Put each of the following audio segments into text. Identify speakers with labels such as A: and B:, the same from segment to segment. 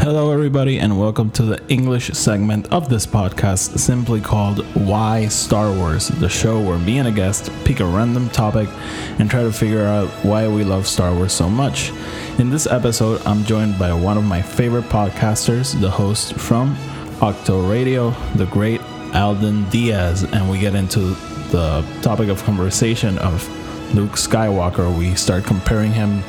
A: Hello, everybody, and welcome to the English segment of this podcast, simply called Why Star Wars, the show where me and a guest pick a random topic and try to figure out why we love Star Wars so much. In this episode, I'm joined by one of my favorite podcasters, the host from Ahch-To Radio, the great Alden Diaz, and we get into the topic of conversation of Luke Skywalker. We start comparing him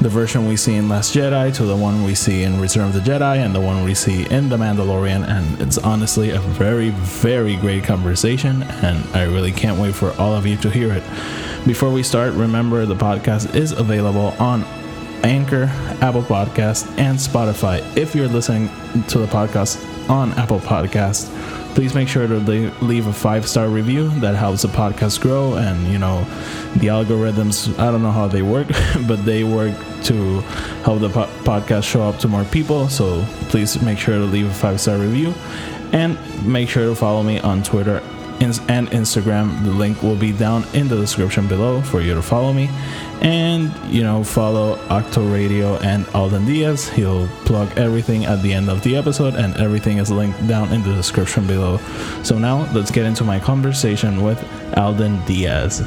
A: the version we see in Last Jedi to the one we see in Return of the Jedi and the one we see in The Mandalorian. And it's honestly a very, very great conversation. And I really can't wait for all of you to hear it. Before we start, remember the podcast is available on Anchor, Apple Podcast, and Spotify. If you're listening to the podcast on Apple Podcast, please make sure to le- leave a five star review. That helps the podcast grow. And you know, the algorithms, I don't know how they work, but they work to help the po- podcast show up to more people. So please make sure to leave a five star review and make sure to follow me on Twitter and Instagram. The link will be down in the description below for you to follow me. And you know, follow Ahch-To Radio and Alden Diaz. He'll plug everything at the end of the episode, and everything is linked down in the description below. So now let's get into my conversation with Alden Diaz.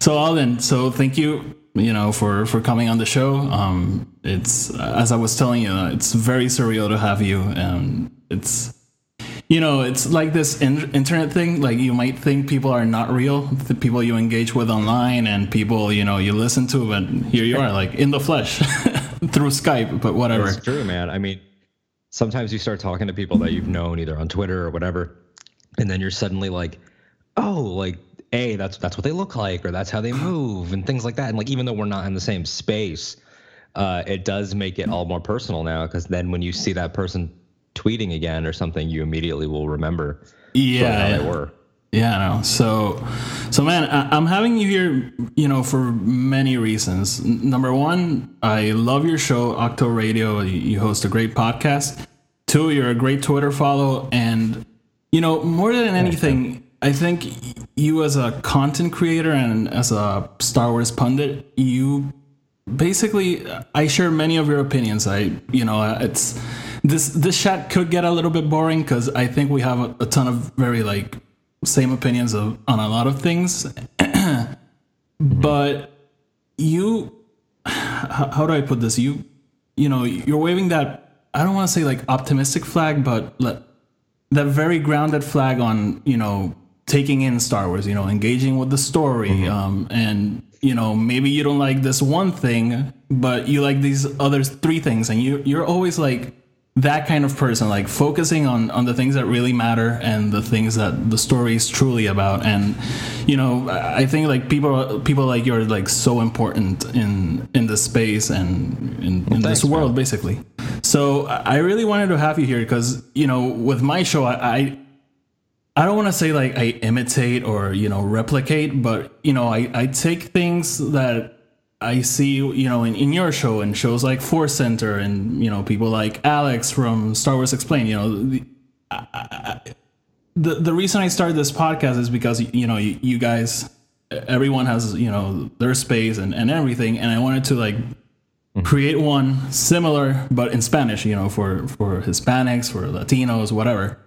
A: So Alden, so thank you, you know, for for coming on the show. Um, it's as I was telling you, it's very surreal to have you. Um, it's you know, it's like this in- internet thing. Like you might think people are not real, the people you engage with online, and people you know you listen to, but here you are, like in the flesh through Skype. But whatever.
B: It's true, man. I mean, sometimes you start talking to people that you've known either on Twitter or whatever, and then you're suddenly like, oh, like, a that's that's what they look like, or that's how they move, and things like that. And like, even though we're not in the same space, uh, it does make it all more personal now. Because then when you see that person tweeting again or something, you immediately will remember of
A: Yeah,
B: they were.
A: Yeah, I know. So, so man, I, I'm having you here, you know, for many reasons. Number one, I love your show, Ahch-To Radio. You, you host a great podcast. Two, you're a great Twitter follow, and you know, more than anything, I think you as a content creator and as a Star Wars pundit, you basically I share many of your opinions. I, you know, it's this this chat could get a little bit boring because I think we have a, a ton of very like same opinions of, on a lot of things. but you, how, how do I put this? You, you know, you're waving that I don't want to say like optimistic flag, but that very grounded flag on you know taking in Star Wars, you know, engaging with the story, um, and you know maybe you don't like this one thing, but you like these other three things, and you you're always like that kind of person, like focusing on on the things that really matter and the things that the story is truly about, and you know I think like people people like you are like so important in in this space and in, in this
B: thanks, man.
A: world basically. So I I really wanted to have you here because you know with my show I, I I don't want to say like I imitate or you know replicate, but you know I, I take things that I see you know in, in your show and shows like Force Center and you know people like Alex from Star Wars Explained. You know the I, I, the, the reason I started this podcast is because you know you, you guys everyone has you know their space and, and everything, and I wanted to like mm-hmm. create one similar but in Spanish. You know for for Hispanics, for Latinos, whatever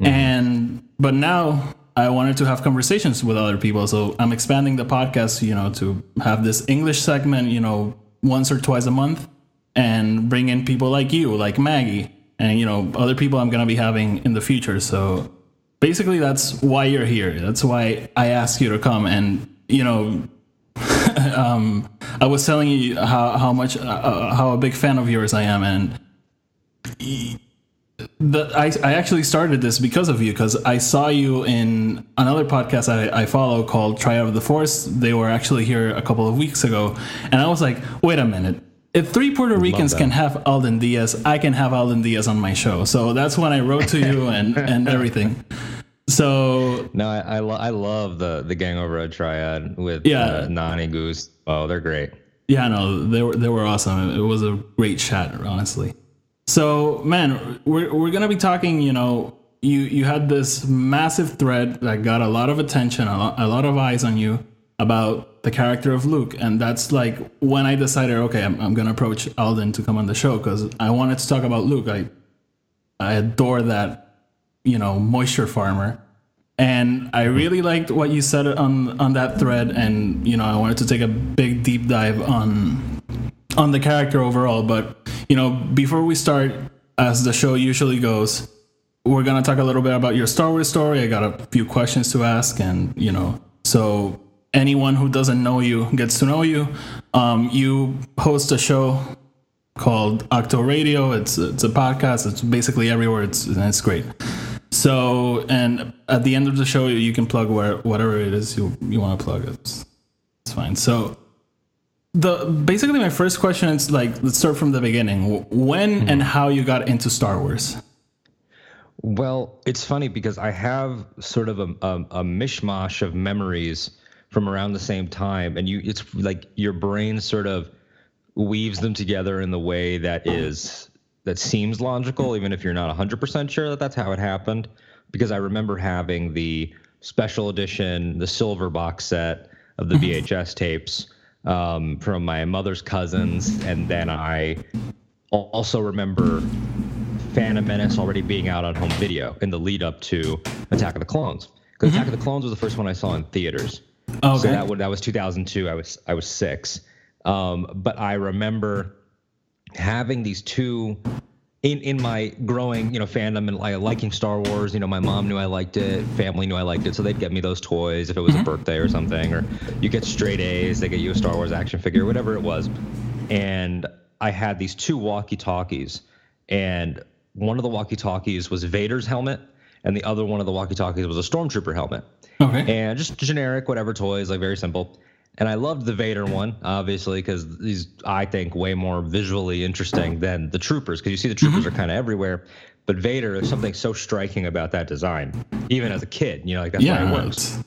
A: mm-hmm. and but now i wanted to have conversations with other people so i'm expanding the podcast you know to have this english segment you know once or twice a month and bring in people like you like maggie and you know other people i'm going to be having in the future. So basically that's why you're here. That's why i asked you to come and you know um, i was telling you how, how much uh, how a big fan of yours i am and the, I, I actually started this because of you because I saw you in another podcast I, I follow called Try Out of the Force. They were actually here a couple of weeks ago, and I was like, wait a minute. If three Puerto Ricans can have Alden Diaz, I can have Alden Diaz on my show. So that's when I wrote to you and, and everything. So
B: No, I I, lo- I love the the Gang Over a Triad with
A: Yeah.
B: uh, Nani Goose. Oh, they're great.
A: Yeah, no, they were they were awesome. It was a great chat, honestly. So, man, we're we're gonna be talking. You know, you you had this massive thread that got a lot of attention, a lot, a lot of eyes on you about the character of Luke, and that's like when I decided, okay, I'm, I'm gonna approach Alden to come on the show because I wanted to talk about Luke. I I adore that, you know, moisture farmer. And I really liked what you said on on that thread, and you know I wanted to take a big deep dive on on the character overall. But you know, before we start, as the show usually goes, we're gonna talk a little bit about your Star Wars story. I got a few questions to ask, and you know, so anyone who doesn't know you gets to know you. Um, you host a show called Ahch-To Radio. It's it's a podcast. It's basically everywhere. It's it's great. So, and at the end of the show, you can plug where whatever it is you you want to plug. It's it's fine. So, the basically my first question is like let's start from the beginning. When hmm. and how you got into Star Wars?
B: Well, it's funny because I have sort of a, a, a mishmash of memories from around the same time, and you it's like your brain sort of weaves them together in the way that is that seems logical, even if you're not 100% sure that that's how it happened. Because I remember having the special edition, the silver box set of the mm-hmm. VHS tapes um, from my mother's cousins, and then I also remember Phantom Menace already being out on home video in the lead up to Attack of the Clones. Because Attack of the Clones was the first one I saw in theaters.
A: Okay.
B: So that would that was 2002. I was I was six, um, but I remember having these two in in my growing you know fandom and like liking Star Wars. You know, my mom knew I liked it, family knew I liked it, so they'd get me those toys if it was a mm-hmm. birthday or something, or you get straight A's, they get you a Star Wars action figure, whatever it was. And I had these two walkie talkies, and one of the walkie talkies was Vader's helmet, and the other one of the walkie talkies was a stormtrooper helmet
A: okay.
B: and just generic whatever toys like very simple and i loved the vader one obviously because he's i think way more visually interesting than the troopers because you see the troopers are mm-hmm. kind of everywhere. But vader there's something so striking about that design even as a kid you know like that's why
A: yeah.
B: it works.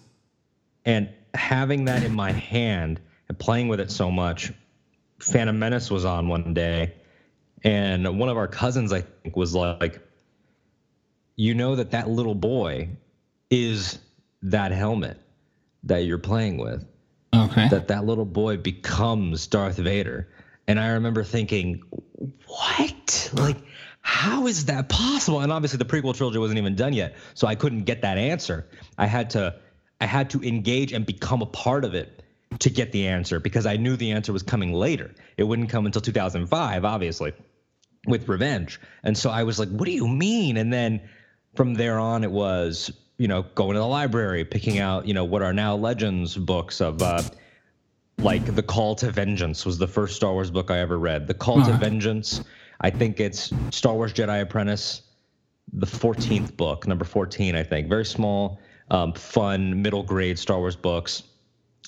B: And having that in my hand and playing with it so much phantom menace was on one day and one of our cousins i think was like you know that that little boy is that helmet that you're playing with
A: Okay.
B: that that little boy becomes Darth Vader. And I remember thinking, what? Like, how is that possible? And obviously the prequel trilogy wasn't even done yet, so I couldn't get that answer. I had to I had to engage and become a part of it to get the answer because I knew the answer was coming later. It wouldn't come until 2005, obviously, with Revenge. And so I was like, what do you mean? And then from there on, it was, you know, going to the library, picking out, you know, what are now Legends books of, uh, like The Call to Vengeance was the first Star Wars book I ever read. The Call to Vengeance, I think it's Star Wars Jedi Apprentice, the 14th book, number 14, I think. Very small, um, fun, middle grade Star Wars books.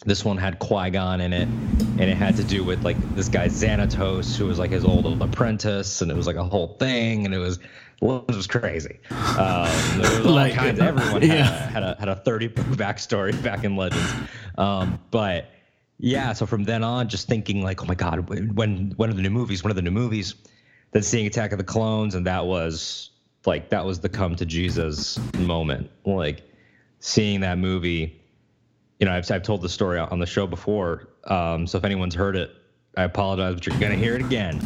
B: This one had Qui Gon in it, and it had to do with like this guy Xanatos, who was like his old apprentice, and it was like a whole thing, and it was was crazy. Um, there was all
A: Like,
B: kinds. Everyone
A: yeah.
B: had, a, had a had a 30 book backstory back in Legends, um, but yeah. So from then on, just thinking like, oh my god, when when are the new movies? When are the new movies? Then seeing Attack of the Clones, and that was like that was the come to Jesus moment. Like seeing that movie you know, I've, I've told the story on the show before. Um, so if anyone's heard it, I apologize, but you're gonna hear it again.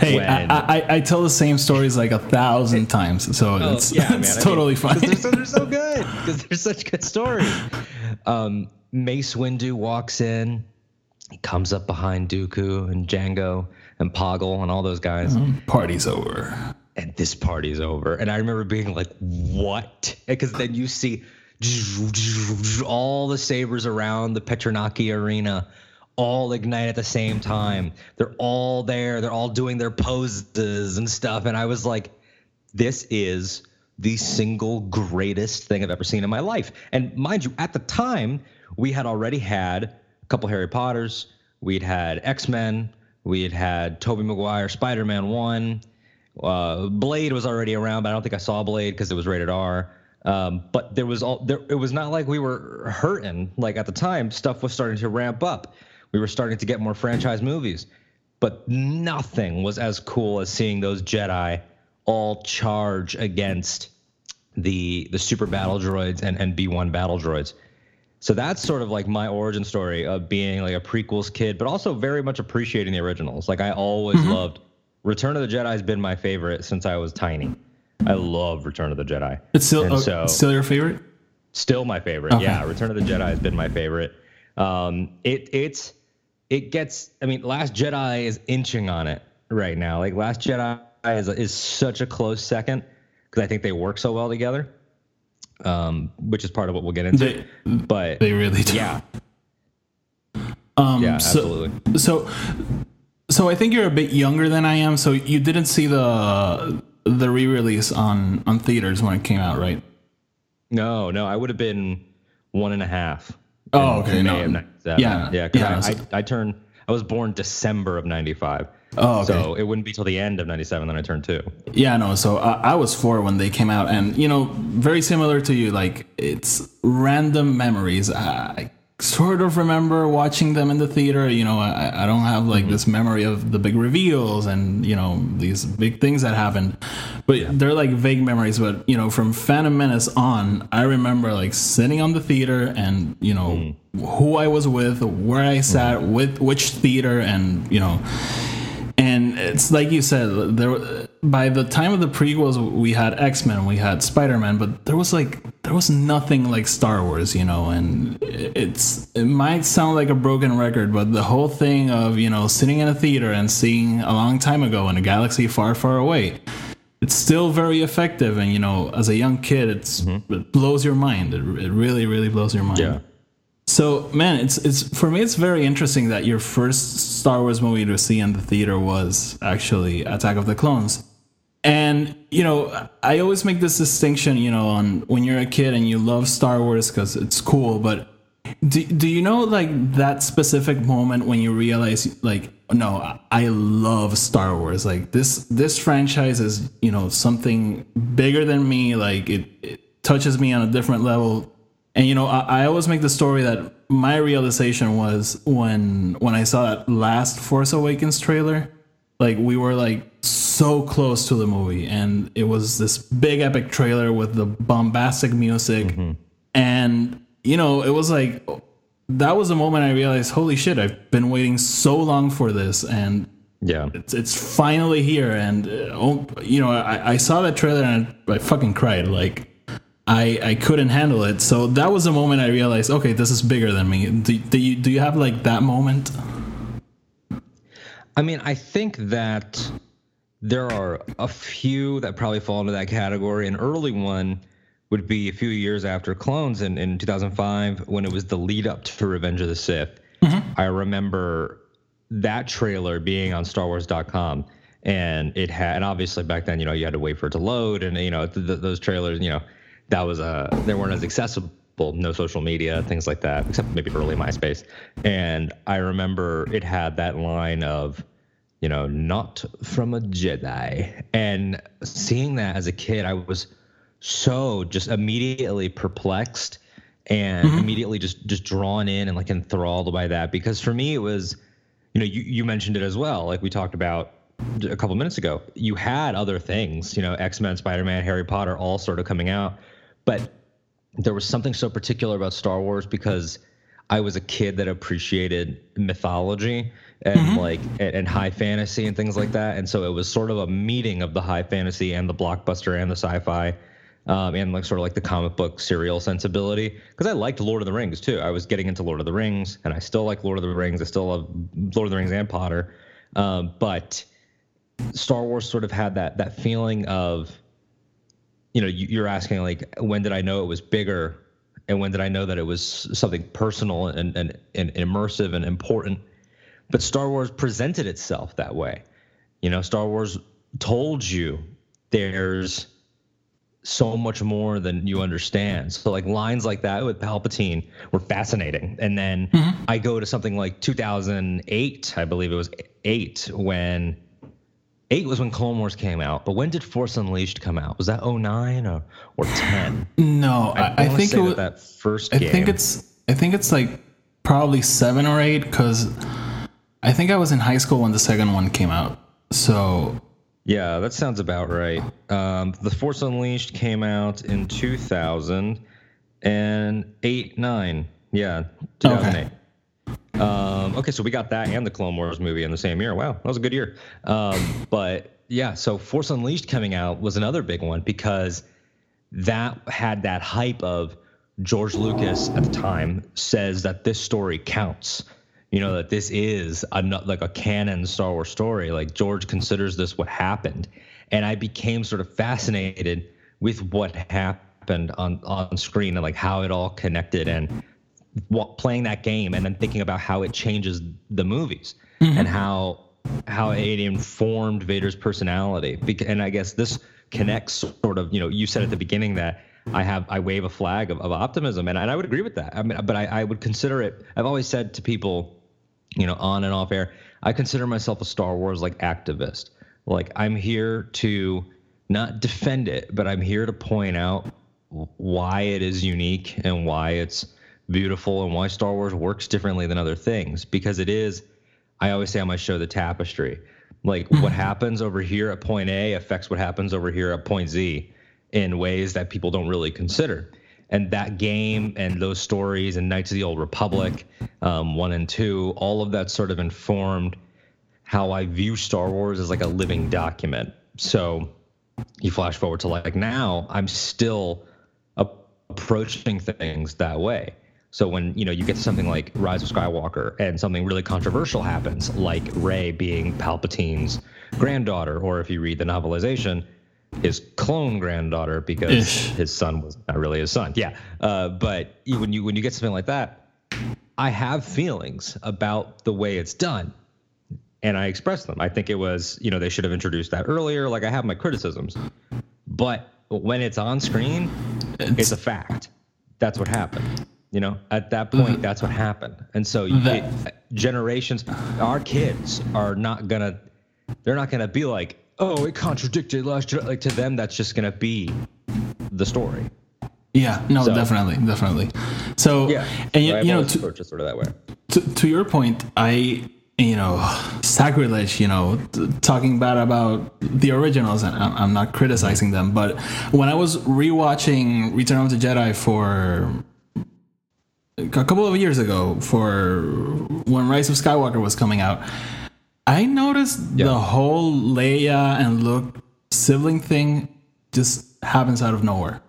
A: Hey,
B: When-
A: I, I I tell the same stories like a thousand times, so
B: Oh,
A: it's
B: yeah,
A: it's
B: man, I
A: totally
B: mean,
A: fine.
B: They're so, they're so good because they're such good stories. Um, Mace Windu walks in. He comes up behind Dooku and Django and Poggle and all those guys.
A: Party's over.
B: and this party's over. And I remember being like, what? Because then you see all the sabers around the Petranaki arena all ignite at the same time. They're all there. They're all doing their poses and stuff. And I was like, this is the single greatest thing I've ever seen in my life. And mind you, at the time, we had already had a couple Harry Potters, we'd had X Men, we had had Tobey Maguire, Spider Man 1. Uh, Blade was already around, but I don't think I saw Blade because it was rated R. Um, but there was all there. It was not like we were hurting. Like at the time, stuff was starting to ramp up. We were starting to get more franchise movies, but nothing was as cool as seeing those Jedi all charge against the the super battle droids and and B1 battle droids. So that's sort of like my origin story of being like a prequels kid, but also very much appreciating the originals. Like I always mm-hmm. loved Return of the Jedi has been my favorite since I was tiny. I love Return of the Jedi.
A: It's still so, still your favorite.
B: Still my favorite. Okay. Yeah, Return of the Jedi has been my favorite. Um, it it's it gets. I mean, Last Jedi is inching on it right now. Like Last Jedi is is such a close second because I think they work so well together. Um, which is part of what we'll get into. They, but
A: they really do.
B: Yeah.
A: Um, yeah, absolutely. So, so, so I think you're a bit younger than I am. So you didn't see the the re-release on on theaters when it came out, right?
B: No, no, I would have been one and a half.
A: Oh, okay, no,
B: yeah, yeah, yeah. I, I, I turned. I was born December of '95.
A: Oh, okay.
B: So it wouldn't be till the end of '97 that I turned two.
A: Yeah, no. So I, I was four when they came out, and you know, very similar to you. Like it's random memories. I sort of remember watching them in the theater. You know, I, I don't have like mm-hmm. this memory of the big reveals and you know these big things that happened, but yeah. they're like vague memories. But you know, from Phantom Menace on, I remember like sitting on the theater and you know mm. who I was with, where I sat, mm. with which theater, and you know and it's like you said there by the time of the prequels we had x-men we had spider-man but there was like there was nothing like star wars you know and it's it might sound like a broken record but the whole thing of you know sitting in a theater and seeing a long time ago in a galaxy far far away it's still very effective and you know as a young kid it's mm-hmm. it blows your mind it, it really really blows your mind
B: yeah
A: so, man, it's it's for me. It's very interesting that your first Star Wars movie to see in the theater was actually Attack of the Clones. And you know, I always make this distinction. You know, on when you're a kid and you love Star Wars because it's cool, but do, do you know like that specific moment when you realize like no i love star wars. Like this this franchise is you know something bigger than me. Like it, it touches me on a different level. And you know, I, I, always make the story that my realization was when when I saw that last Force Awakens trailer, like we were like so close to the movie, and it was this big epic trailer with the bombastic music, mm-hmm. and you know, it was like that was the moment I realized, holy shit, I've been waiting so long for this, and
B: yeah,
A: it's it's finally here, and uh, oh, you know, I, I saw that trailer and I, I fucking cried like I, I couldn't handle it. So that was the moment I realized, okay, this is bigger than me. Do, do you do you have like that moment?
B: I mean, I think that there are a few that probably fall into that category. An early one would be a few years after Clones in, in 2005 when it was the lead up to Revenge of the Sith. Mm-hmm. I remember that trailer being on StarWars.com and it had, and obviously back then, you know, you had to wait for it to load and, you know, th- th- those trailers, you know, that was uh they weren't as accessible no social media things like that except maybe early myspace and i remember it had that line of you know not from a jedi and seeing that as a kid i was so just immediately perplexed and mm-hmm. immediately just just drawn in and like enthralled by that because for me it was you know you, you mentioned it as well like we talked about a couple minutes ago you had other things you know x-men spider-man harry potter all sort of coming out but there was something so particular about Star Wars because I was a kid that appreciated mythology and mm-hmm. like and, and, high fantasy and things like that. And so it was sort of a meeting of the high fantasy and the blockbuster and the sci-fi. Um, and like sort of like the comic book serial sensibility because I liked Lord of the Rings too. I was getting into Lord of the Rings, and I still like Lord of the Rings. I still love Lord of the Rings and Potter, um, but Star Wars sort of had that that feeling of you know, you're asking like, when did I know it was bigger, and when did I know that it was something personal and and, and immersive and important? But Star Wars presented itself that way. You know, Star Wars told you there's so much more than you understand. So like lines like that with Palpatine were fascinating. And then mm-hmm. I go to something like 2008, I believe it was 8 when 8 was when Clone Wars came out. But when did Force Unleashed come out? Was that 09 or or 10?
A: No, I, I
B: wanna
A: think it was.
B: that first
A: I
B: game.
A: think it's. I think it's like probably seven or eight because I think I was in high school when the second one came out. So
B: Yeah, that sounds about right. Um, the Force Unleashed came out in 2000 and 8, 9. Yeah, 2008. Um, okay, so we got that and the Clone Wars movie in the same year. Wow, that was a good year. Um, but yeah, so Force Unleashed coming out was another big one because that had that hype of George Lucas at the time says that this story counts. You know that this is a like a canon Star Wars story. Like George considers this what happened, and I became sort of fascinated with what happened on on screen and like how it all connected and what, playing that game and then thinking about how it changes the movies mm-hmm. and how how it informed Vader's personality. And I guess this connects sort of, you know, you said at the beginning that I have I wave a flag of, of optimism, and, and I would agree with that. I mean, but I, I would consider it. I've always said to people, you know, on and off air, I consider myself a Star Wars like activist. Like I'm here to not defend it, but I'm here to point out why it is unique and why it's beautiful and why Star Wars works differently than other things because it is I always say on my show the tapestry. Like mm-hmm. what happens over here at point A affects what happens over here at point Z in ways that people don't really consider. And that game and those stories and Knights of the Old Republic, um, one and two, all of that sort of informed how I view Star Wars as like a living document. So you flash forward to like now, I'm still approaching things that way. So when you know you get to something like Rise of Skywalker and something really controversial happens, like Rey being Palpatine's granddaughter, or if you read the novelization, his clone granddaughter because
A: Ish.
B: his son was not really his son. Yeah, uh, but when you when you get something like that, I have feelings about the way it's done and I express them. I think it was, you know, they should have introduced that earlier. Like I have my criticisms, but when it's on screen, it's, a fact. That's what happened. You know, at that point, that's what happened. And so
A: That-
B: it- generations, our kids are not gonna, they're not gonna be like, oh, it contradicted last Jedi. Like to them, that's just gonna be the story.
A: yeah, no,
B: So-
A: definitely, definitely. So
B: Yeah,
A: and you, you know, to,
B: it sort of that way.
A: to, to your point, I you know sacrilege. You know, t- talking bad about the originals, and I'm I'm not criticizing them, but when I was rewatching Return of the Jedi for a couple of years ago, for when Rise of Skywalker was coming out, I noticed the whole Leia and Luke sibling thing just happens out of nowhere.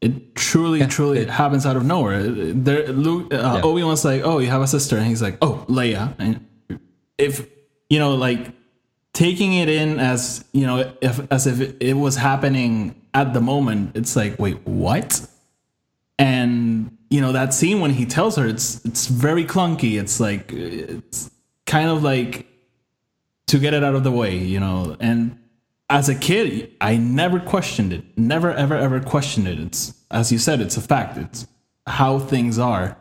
A: It truly, truly it, happens out of nowhere. There, Luke, uh,
B: Yeah.
A: Obi Wan's like, "Oh, you have a sister," and he's like, "Oh, Leia." And if you know, like taking it in as you know, if as if it, it was happening at the moment, it's like, wait, what? And you know that scene when he tells her, it's it's very clunky. It's like it's kind of like to get it out of the way, you know. And as a kid, I never questioned it. Never, ever, ever questioned it. It's as you said, it's a fact. It's how things are,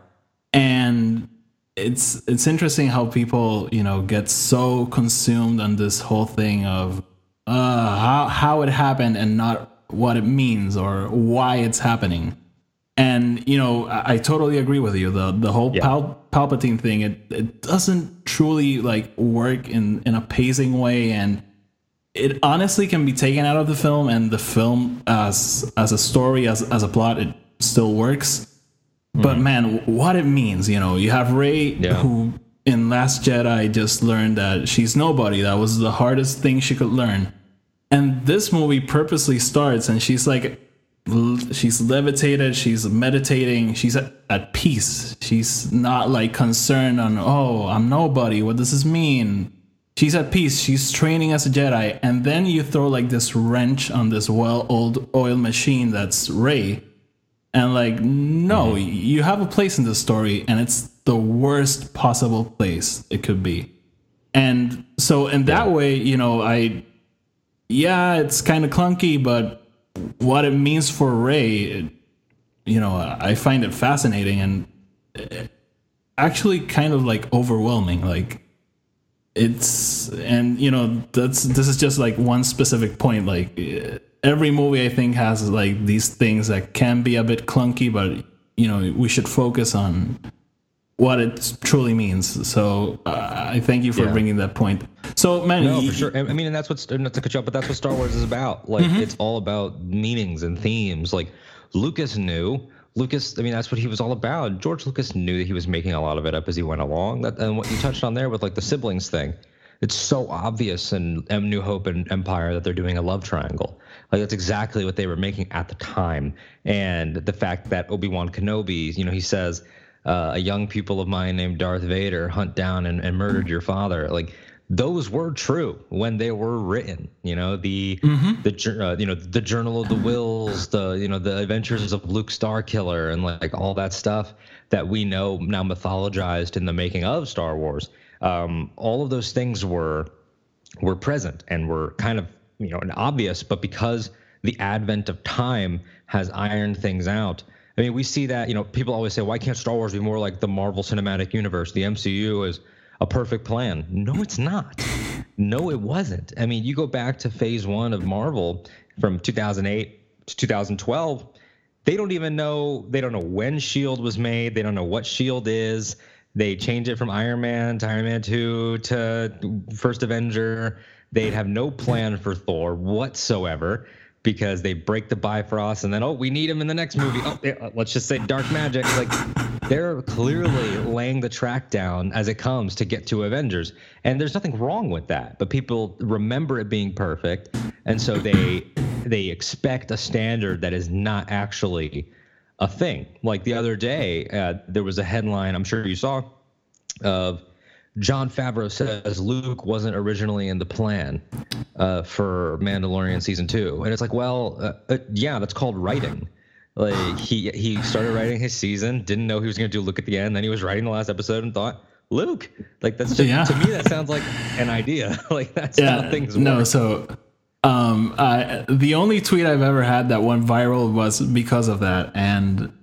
A: and it's it's interesting how people you know get so consumed on this whole thing of uh, how how it happened and not what it means or why it's happening. And you know, I, I totally agree with you. The the whole
B: Yeah.
A: Pal- Palpatine thing, it, it doesn't truly like work in in a pacing way, and it honestly can be taken out of the film, and the film as as a story, as as a plot, it still works. Mm-hmm. But man, what it means, you know, you have Rey
B: Yeah.
A: who in Last Jedi just learned that she's nobody. That was the hardest thing she could learn. And this movie purposely starts and she's like she's levitated, she's meditating, she's at, at peace. She's not like concerned on, "Oh, I'm nobody. What does this mean?" She's at peace. She's training as a Jedi, and then you throw like this wrench on this well-oiled oil machine that's Rey, and like, no, mm-hmm. you have a place in the story, and it's the worst possible place it could be. And so, in that way, you know, I, yeah, it's kind of clunky, but what it means for Rey, you know, I find it fascinating and actually kind of like overwhelming. Like it's and you know that's this is just like one specific point. Like every movie I think has like these things that can be a bit clunky, but you know we should focus on what it truly means. So uh, I thank you for
B: Yeah.
A: bringing that point. So man,
B: No, for sure. I mean, and that's what's not to cut you off, but that's what Star Wars is about. Like,
A: Mm-hmm.
B: it's all about meanings and themes. Like, Lucas knew. Lucas, I mean, that's what he was all about. George Lucas knew that he was making a lot of it up as he went along. That and what you touched on there with like the siblings thing, it's so obvious in M New Hope and Empire that they're doing a love triangle. Like that's exactly what they were making at the time. And the fact that Obi Wan Kenobi, you know, he says, uh, "A young pupil of mine named Darth Vader hunt down and, and murdered your father." Like those were true when they were written. You know the the uh, you know the Journal of the Wills, the you know the Adventures of Luke Starkiller, and like all that stuff that we know now mythologized in the making of Star Wars. Um, all of those things were were present and were kind of you know obvious, but because the advent of time has ironed things out. I mean, we see that you know people always say, why can't Star Wars be more like the Marvel Cinematic Universe? The MCU is a perfect plan. No, it's not. No, it wasn't. I mean, you go back to Phase One of Marvel from 2008 to 2012 they don't even know they don't know when shield was made they don't know what shield is they change it from iron man to iron man 2 to first avenger they'd have no plan for thor whatsoever because they break the bifrost and then oh we need him in the next movie. Oh yeah, let's just say dark magic like they're clearly laying the track down as it comes to get to avengers. And there's nothing wrong with that but people remember it being perfect. And so they they expect a standard that is not actually a thing. Like the other day, uh, there was a headline I'm sure you saw of Jon Favreau says Luke wasn't originally in the plan uh, for Mandalorian season two, and it's like, well, uh, uh, yeah, that's called writing. Like he he started writing his season, didn't know he was going to do Luke at the end, then he was writing the last episode and thought. Luke, like that's just
A: Yeah.
B: to me that sounds like an idea. like that's how things
A: no
B: work.
A: so um I, the only tweet i've ever had that went viral was because of that and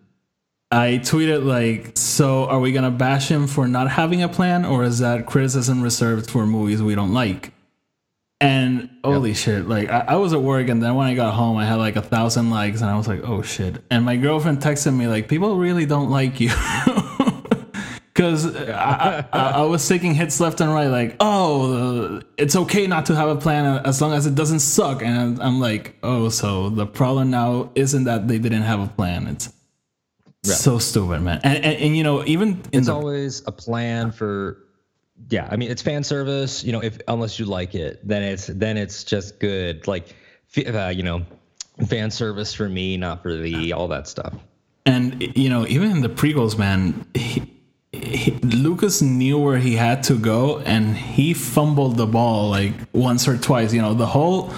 A: i tweeted like so are we gonna bash him for not having a plan or is that criticism reserved for movies we don't like and holy shit like I, I was at work and then when i got home i had like a thousand likes and i was like oh shit and my girlfriend texted me like people really don't like you because I, I, I was taking hits left and right, like, oh, uh, it's okay not to have a plan as long as it doesn't suck. And I'm like, oh, so the problem now isn't that they didn't have a plan. It's so stupid, man. And, and, and you know, even in
B: it's
A: the
B: always a plan for yeah i mean it's fan service you know if unless you like it then it's then it's just good like uh, you know fan service for me not for the all that stuff
A: And you know, even in the prequels, man, he, he, Lucas knew where he had to go, and he fumbled the ball like once or twice. You know, the whole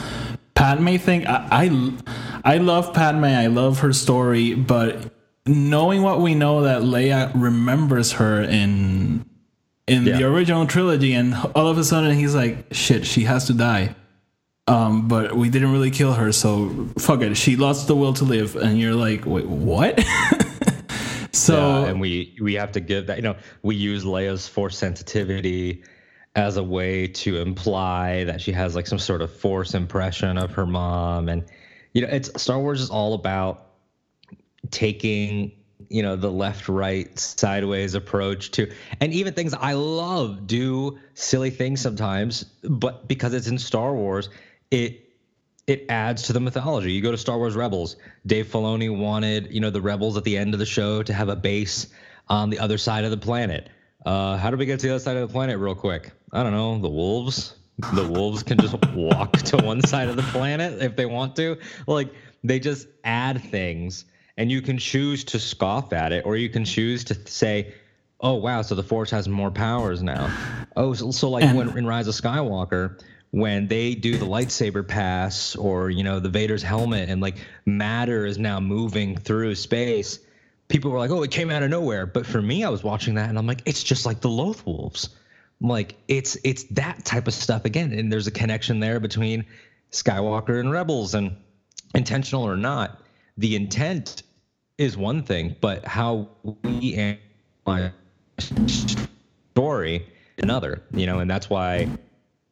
A: Padme thing. I, I, I love Padme. I love her story, but knowing what we know that Leia remembers her in in the original trilogy, and all of a sudden he's like, "Shit, she has to die." Um, but we didn't really kill her, so fuck it. She lost the will to live, and you're like, wait, what? so
B: Yeah, and we we have to give that you know we use Leia's force sensitivity as a way to imply that she has like some sort of force impression of her mom and you know it's Star Wars is all about taking you know the left right sideways approach to and even things I love do silly things sometimes but because it's in Star Wars it it adds to the mythology. You go to Star Wars Rebels. Dave Filoni wanted, you know, the rebels at the end of the show to have a base on the other side of the planet. Uh, how do we get to the other side of the planet real quick? I don't know. The wolves. The wolves can just walk to one side of the planet if they want to. Like they just add things, and you can choose to scoff at it, or you can choose to say, "Oh wow, so the Force has more powers now." Oh, so, so like when in Rise of Skywalker, when they do the lightsaber pass or you know the Vader's helmet and like matter is now moving through space people were like oh it came out of nowhere but for me I was watching that and I'm like it's just like the Loth wolves I'm like it's it's that type of stuff again and there's a connection there between Skywalker and Rebels, and intentional or not, the intent is one thing, but how we analyze story another. You know, and that's why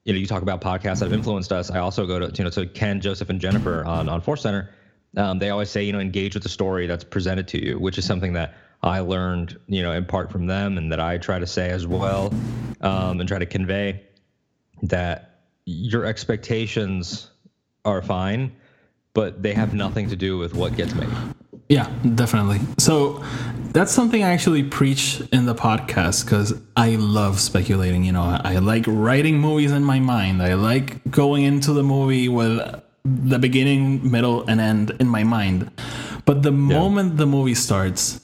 B: you know you talk about podcasts that have influenced us. I also go to you know to Ken, Joseph, and Jennifer on on Force Center. Um, they always say you know engage with the story that's presented to you, which is something that I learned you know in part from them, and that I try to say as well, um, and try to convey that your expectations are fine, but they have nothing to do with what gets made.
A: Yeah, definitely. So that's something I actually preach in the podcast because I love speculating. You know, I like writing movies in my mind. I like going into the movie with the beginning, middle, and end in my mind. But the moment the movie starts,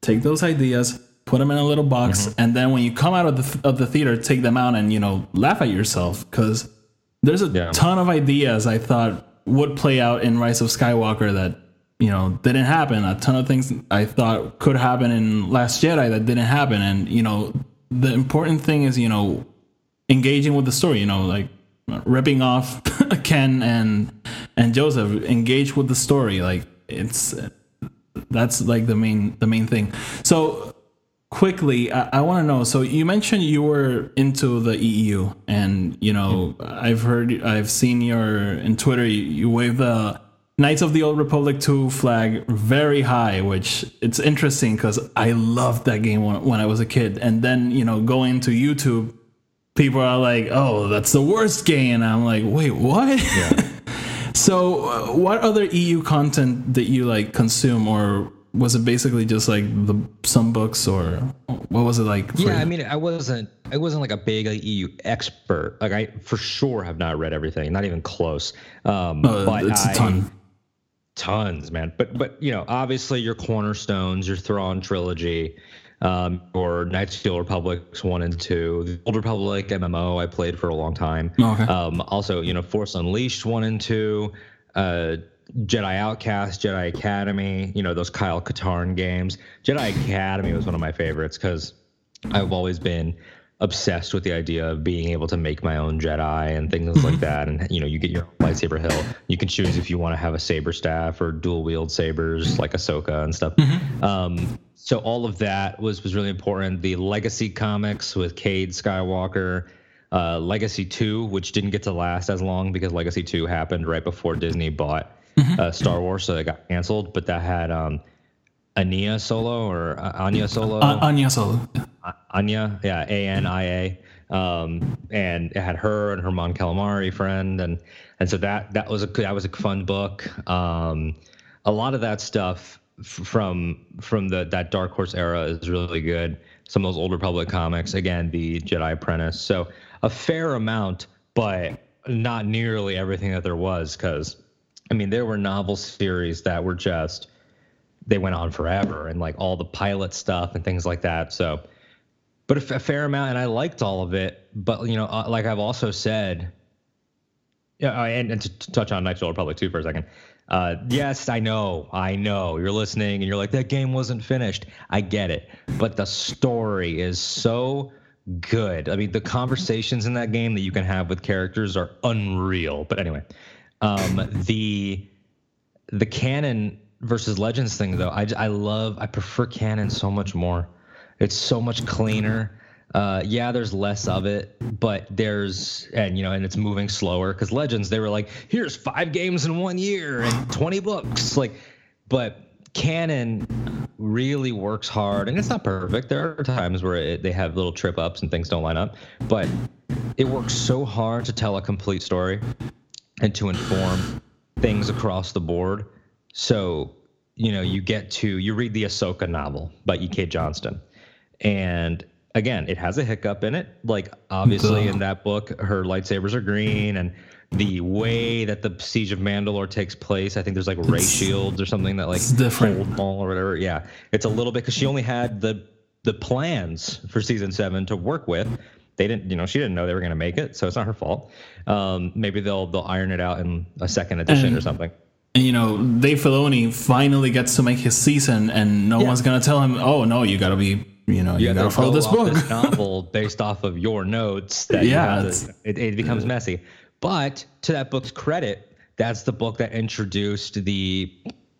A: take those ideas, put them in a little box,
B: Mm-hmm.
A: and then when you come out of the of the theater, take them out and you know laugh at yourself because there's a
B: Yeah.
A: ton of ideas I thought would play out in Rise of Skywalker that you know didn't happen. A ton of things I thought could happen in Last Jedi that didn't happen, and you know the important thing is you know engaging with the story. You know, like ripping off Ken and and Joseph. Engage with the story. Like it's that's like the main the main thing. So quickly, I, I want to know. So you mentioned you were into the EU, and you know I've heard, I've seen your in Twitter. You, you wave the Knights of the Old Republic 2 flag very high, which it's interesting because I loved that game when, when I was a kid. And then you know going to YouTube, people are like, "Oh, that's the worst game," and I'm like, "Wait, what?" So, uh, what other EU content that you like consume, or was it basically just like the some books, or what was it like?
B: Yeah,
A: you?
B: I mean, I wasn't, I wasn't like a big like, EU expert. Like, I for sure have not read everything, not even close. Um,
A: Uh,
B: but
A: it's a
B: I-
A: ton.
B: Tons, man. But but you know, obviously your cornerstones, your Thrawn trilogy, um, or Knights of the Old Republics one and two, the Old Republic MMO I played for a long time.
A: Okay.
B: Um, also, you know, Force Unleashed one and two, uh, Jedi Outcast, Jedi Academy, you know, those Kyle Katarn games. Jedi Academy was one of my favorites because I've always been obsessed with the idea of being able to make my own Jedi and things like that. And you know, you get your lightsaber hill. You can choose if you want to have a saber staff or dual wield sabers like Ahsoka and stuff. Um, so all of that was was really important. The Legacy comics with Cade Skywalker, uh, Legacy Two, which didn't get to last as long because Legacy Two happened right before Disney bought uh, Star Wars, so it got canceled. But that had um, Ania Solo or uh, Anya Solo.
A: Uh, Anya Solo.
B: Anya, yeah, A N I A, um, and it had her and her Mon Calamari friend, and and so that that was a good- that was a fun book. Um, a lot of that stuff f- from from the that Dark Horse era is really good. Some of those Old Republic comics, again, the Jedi Apprentice. So a fair amount, but not nearly everything that there was, because I mean there were novel series that were just they went on forever and like all the pilot stuff and things like that. So, but a, fair amount, and I liked all of it. But you know, uh, like I've also said, yeah, uh, and, and to, to touch on Knights of the Republic too for a second. Uh, yes, I know, I know. You're listening, and you're like, that game wasn't finished. I get it, but the story is so good. I mean, the conversations in that game that you can have with characters are unreal. But anyway, um, the the canon versus legends thing though i, I love i prefer canon so much more it's so much cleaner uh, yeah there's less of it but there's and you know and it's moving slower because legends they were like here's five games in one year and 20 books like but canon really works hard and it's not perfect there are times where it, they have little trip ups and things don't line up but it works so hard to tell a complete story and to inform things across the board. So, you know, you get to you read the Ahsoka novel by E.K. Johnston, and again, it has a hiccup in it. Like obviously in that book, her lightsabers are green, and the way that the siege of Mandalore takes place, I think there's like ray shields or something that like
A: It's different.
B: or whatever. Yeah, it's a little bit because she only had the the plans for season seven to work with. They didn't, you know, she didn't know they were going to make it, so it's not her fault. Um, maybe they'll they'll iron it out in a second edition or something.
A: And, you know, Dave Filoni finally gets to make his season, and no
B: Yeah.
A: one's gonna tell him, "Oh no, you gotta be, you know, you
B: Yeah,
A: gotta follow this book."
B: This novel based off of your notes. That
A: Yeah,
B: to, it, it becomes messy. But to that book's credit, that's the book that introduced the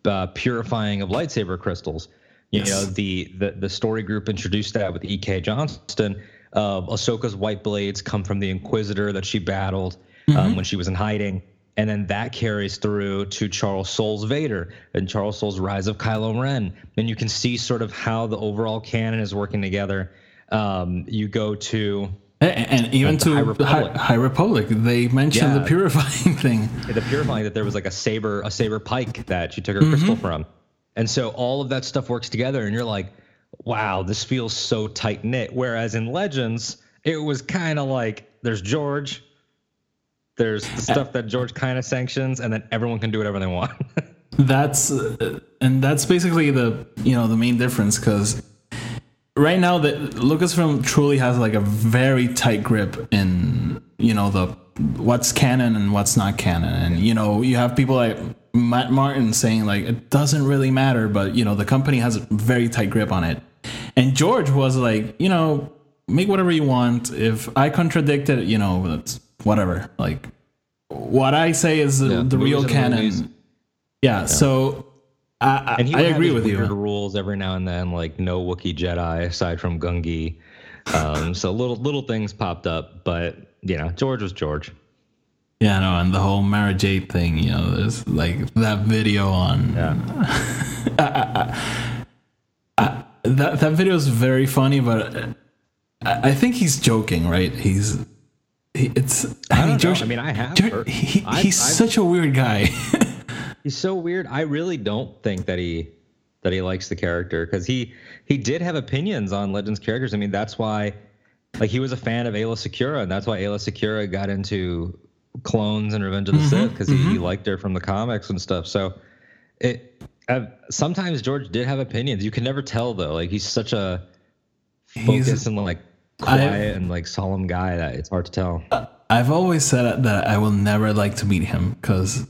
B: uh, purifying of lightsaber crystals. You
A: Yes.
B: know, the, the the story group introduced that with E.K. Johnston. Uh, Ahsoka's white blades come from the Inquisitor that she battled um, when she was in hiding, and then that carries through to Charles Soule's Vader and Charles Soule's Rise of Kylo Ren, and you can see sort of how the overall canon is working together. Um, you go to
A: A- And even to
B: High Republic.
A: High, Republic, they mentioned the purifying thing.
B: the purifying that there was like a saber a saber pike that she took her crystal from and so all of that stuff works together and you're like wow this feels so tight knit whereas in legends it was kind of like there's george there's the stuff that george kind of sanctions and then everyone can do whatever they want.
A: That's uh, and that's basically the you know the main difference because right now that Lucasfilm truly has like a very tight grip in you know the what's canon and what's not canon. And you know you have people like Matt Martin saying like it doesn't really matter but you know the company has a very tight grip on it. And George was like you know make whatever you want. If I contradict it you know that's whatever like what I say is the,
B: Yeah,
A: the real canon
B: movies.
A: yeah, so I, I, I agree with you.
B: rules every now and then like no wookiee jedi aside from gungi um, so little little things popped up but you know george was george
A: Yeah, no, and the whole Mara Jade thing, you know, there's like that video on Yeah. that that video is very funny, but I, I think he's joking, right? He's he, it's I,
B: don't
A: mean
B: know.
A: George.
B: I mean, I have
A: George- he,
B: I've-
A: he's
B: I've-
A: such a weird guy.
B: He's so weird. I really don't think that he that he likes the character because he he did have opinions on Legends characters. I mean, that's why like he was a fan of Aayla Secura, and that's why Aayla Secura got into clones and Revenge of the Sith because he, he liked her from the comics and stuff. So it uh, sometimes George did have opinions. You can never tell though. Like he's such a
A: He's-
B: and like
A: I-
B: quiet and like solemn guy that it's hard to tell.
A: I've always said that I will never like to meet him because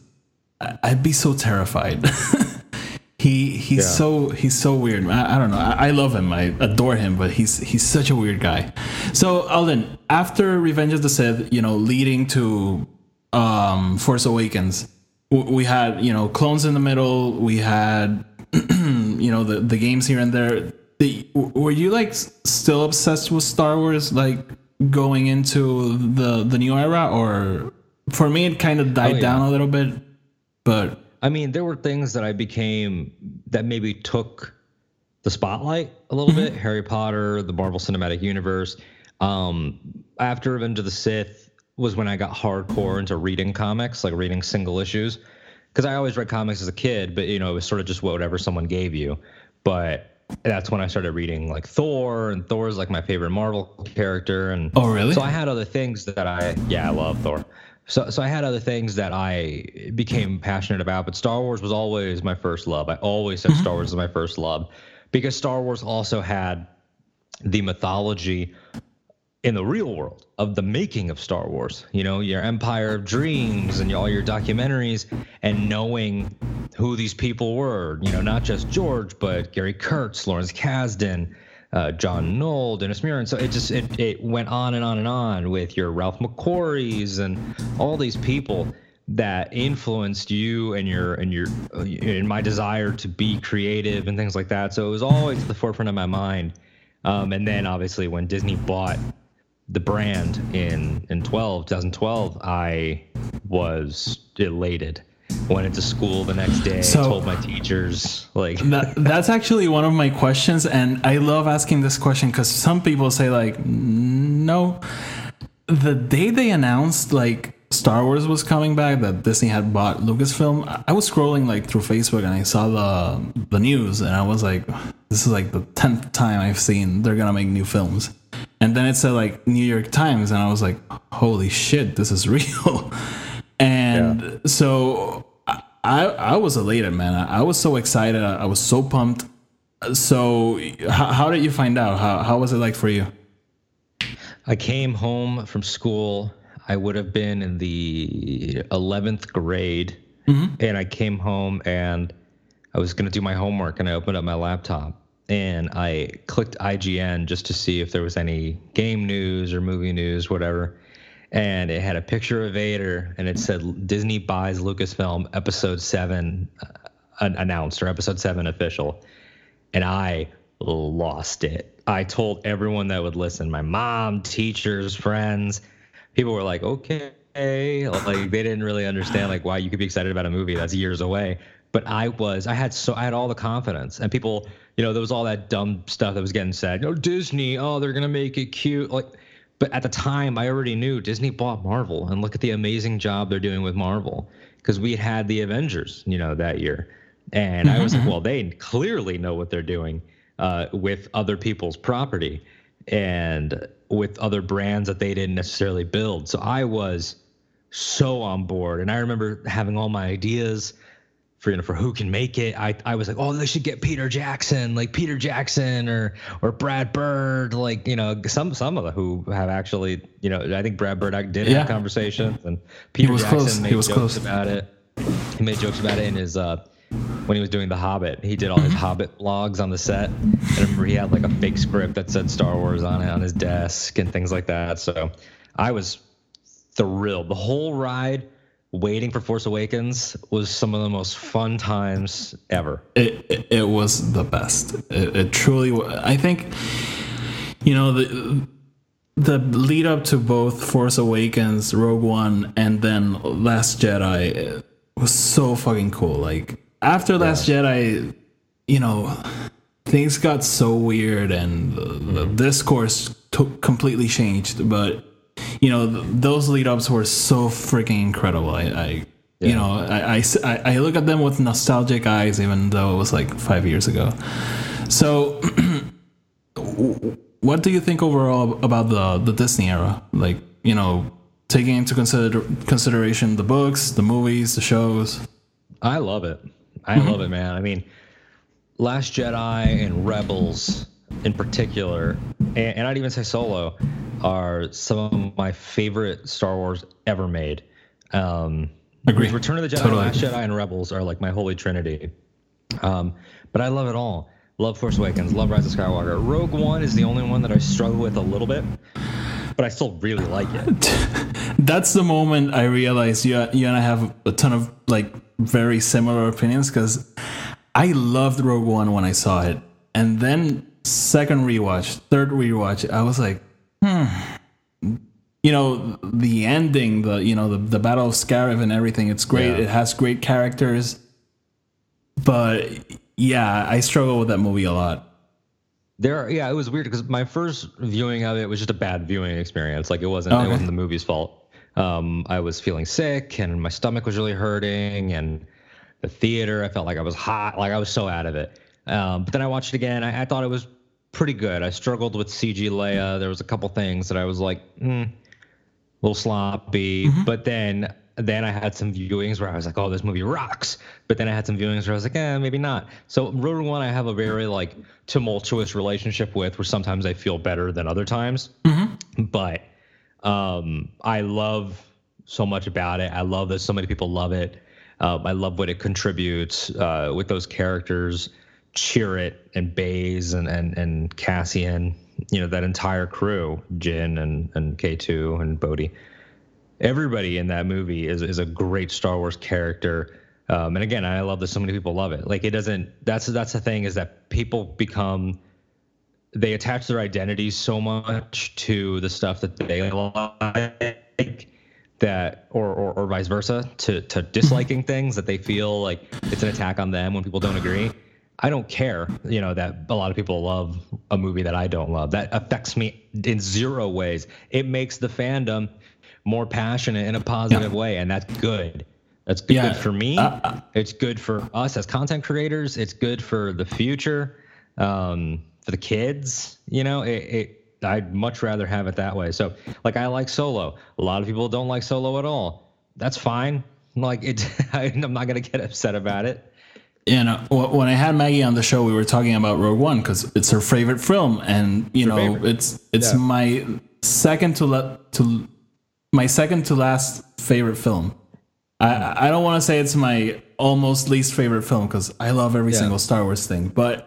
A: I'd be so terrified. he he's
B: Yeah.
A: so he's so weird. I, I don't know. I, I love him. I adore him, but he's he's such a weird guy. So Alden, after Revenge of the Sith, you know, leading to um Force Awakens, we had you know clones in the middle. We had you know the the games here and there. The, were you like still obsessed with Star Wars like going into the the new era, or for me it kind of died
B: Oh, yeah.
A: down a little bit, but
B: I mean, there were things that I became that maybe took the spotlight a little bit. Harry Potter, the Marvel Cinematic Universe. Um, after Revenge of the Sith was when I got hardcore into reading comics, like reading single issues. Because I always read comics as a kid, but you know, it was sort of just whatever someone gave you. But that's when I started reading like Thor, and Thor's like my favorite Marvel character. And
A: Oh, really?
B: So I had other things that I yeah, I love Thor. So so I had other things that I became passionate about, but Star Wars was always my first love. I always said Star mm-hmm. Wars is my first love because Star Wars also had the mythology in the real world of the making of Star Wars. You know, your Empire of Dreams and all your documentaries, and knowing who these people were. You know, not just George, but Gary Kurtz, Lawrence Kasdan, uh, John Knoll, Dennis Muren, and so it just it, it went on and on and on with your Ralph McQuarries and all these people that influenced you and your and your uh, and my desire to be creative and things like that. So it was always at the forefront of my mind. Um, and then obviously when Disney bought the brand in in 12 2012 i was elated went into school the next day
A: So-
B: told my teachers like
A: that, that's actually one of my questions and i love asking this question because some people say like no. The day they announced like star wars was coming back that disney had bought lucasfilm I- i was scrolling like through facebook and i saw the the news and i was like this is like the 10th time i've seen they're gonna make new films. And then it said like new york times and i was like holy shit this is real. And so I I was elated, man. I, I was so excited. I, I was so pumped. So how, how did you find out? How how was it like for you?
B: i came home from school i would have been in the 11th grade mm-hmm. and i came home and i was going to do my homework and i opened up my laptop and i clicked ign just to see if there was any game news or movie news whatever and it had a picture of Vader, and it said Disney buys Lucasfilm Episode Seven uh, announced or Episode Seven official, and I lost it. I told everyone that would listen, my mom, teachers, friends, people were like, okay. Like they didn't really understand like why you could be excited about a movie that's years away. But I was, I had so I had all the confidence. And people, you know, there was all that dumb stuff that was getting said. Oh, Disney, oh, they're gonna make it cute. Like but at the time I already knew Disney bought Marvel and look at the amazing job they're doing with Marvel. Because we had the Avengers, you know, that year. And I was like, well, they clearly know what they're doing uh, with other people's property and with other brands that they didn't necessarily build. So I was so on board. And I remember having all my ideas for you know for who can make it. I I was like, oh, they should get Peter Jackson, like Peter Jackson or or Brad Bird, like you know some some of the who have actually you know I think Brad Bird did
A: Yeah.
B: have conversations and Peter
A: was
B: Jackson
A: close. He
B: made
A: was
B: jokes
A: close.
B: about it. He made jokes about it in his uh when he was doing The Hobbit. He did all his
A: Mm-hmm.
B: Hobbit blogs on the set. And I remember he had like a fake script that said Star Wars on it on his desk and things like that. So I was thrilled. The whole ride waiting for Force Awakens was some of the most fun times ever.
A: it, it, it was the best. It, it truly. I think, you know, the the lead up to both Force Awakens, Rogue One, and then Last Jedi was so fucking cool. Like after Last Jedi, you know, things got so weird and the, the discourse took completely changed. But you know, th- those lead ups were so freaking incredible. I. I you know, I, I I- I look at them with nostalgic eyes, even though it was like five years ago. So, what do you think overall about the the Disney era? Like, you know, taking into consider consideration the books, the movies, the shows.
B: I love it. I mm-hmm. love it, man. I mean, Last Jedi and Rebels in particular, and, and I'd even say Solo, are some of my favorite Star Wars ever made. Um,
A: Agree.
B: Return of the Jedi,
A: Totally.
B: Last Jedi, and Rebels are like my holy trinity. Um, but I love it all. Love Force Awakens. Love Rise of Skywalker. Rogue One is the only one that I struggle with a little bit, but I still really like it.
A: That's the moment I realized you you and I have a ton of like very similar opinions because I loved Rogue One when I saw it, and then second rewatch, third rewatch, I was like, hmm. You know the ending, the you know the the Battle of Scarif and everything. It's great.
B: Yeah.
A: It has great characters, but yeah, I struggle with that movie a lot.
B: There, are, yeah, it was weird because my first viewing of it was just a bad viewing experience. Like it wasn't,
A: Okay.
B: it wasn't the movie's fault. Um, I was feeling sick and my stomach was really hurting, and the theater, I felt like I was hot, like I was so out of it. Um, but then I watched it again. I, I thought it was pretty good. I struggled with CG Leia. There was a couple things that I was like, hmm, a little sloppy. But then then I had some viewings where I was like, oh, this movie rocks. But then I had some viewings where I was like, eh, maybe not. So Rogue One, I have a very like tumultuous relationship with, where sometimes I feel better than other times. But um, I love so much about it. I love that so many people love it. Um, I love what it contributes uh, with those characters, Chirrut and Baze and, and and Cassian. You know that entire crew, Jin and and K two and Bodhi. Everybody in that movie is is a great Star Wars character. Um, and again, I love that so many people love it. Like it doesn't. That's that's the thing is that people become they attach their identities so much to the stuff that they like that or, or, or vice versa to, to disliking things that they feel like it's an attack on them when people don't agree i don't care you know that a lot of people love a movie that i don't love. That affects me in zero ways. It makes the fandom more passionate in a positive way and that's good. That's good
A: Yeah,
B: for me.
A: Uh,
B: it's good for us as content creators. It's good for the future um, for the kids you know? It, it i'd much rather have it that way. So like i like solo. A lot of people don't like solo at all. That's fine. Like it i'm not gonna get upset about it
A: you uh, know when i had maggie on the show we were talking about rogue one because it's her favorite film and you know
B: favorite.
A: it's it's
B: Yeah.
A: my second to to my second to last favorite film i i don't want to say it's my almost least favorite film because i love every
B: Yeah.
A: single star wars thing but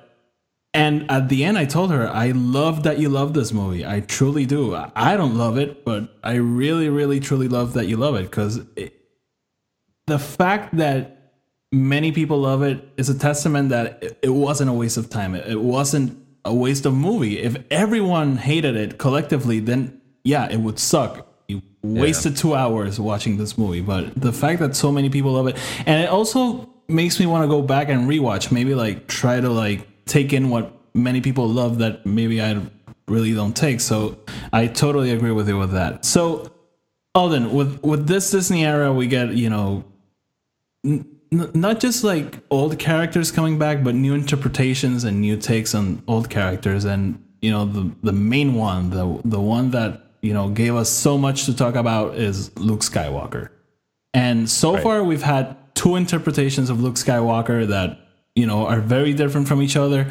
A: And at the end, I told her, I love that you love this movie. I truly do. I don't love it, but I really, really, truly love that you love it because the fact that many people love it. it is a testament that it, it wasn't a waste of time. It, it wasn't a waste of movie. If everyone hated it collectively, then yeah, it would suck. You wasted two hours watching this movie. But the fact that so many people love it, and it also makes me want to go back and rewatch. Maybe like try to like take in what many people love that maybe I really don't take. So I totally agree with you with that. So Alden, with with this Disney era, we get you know n- not just like old characters coming back, but new interpretations and new takes on old characters. And you know the the main one, the the one that you know gave us so much to talk about is Luke Skywalker. And so
B: Right.
A: far, we've had two interpretations of Luke Skywalker that you know are very different from each other,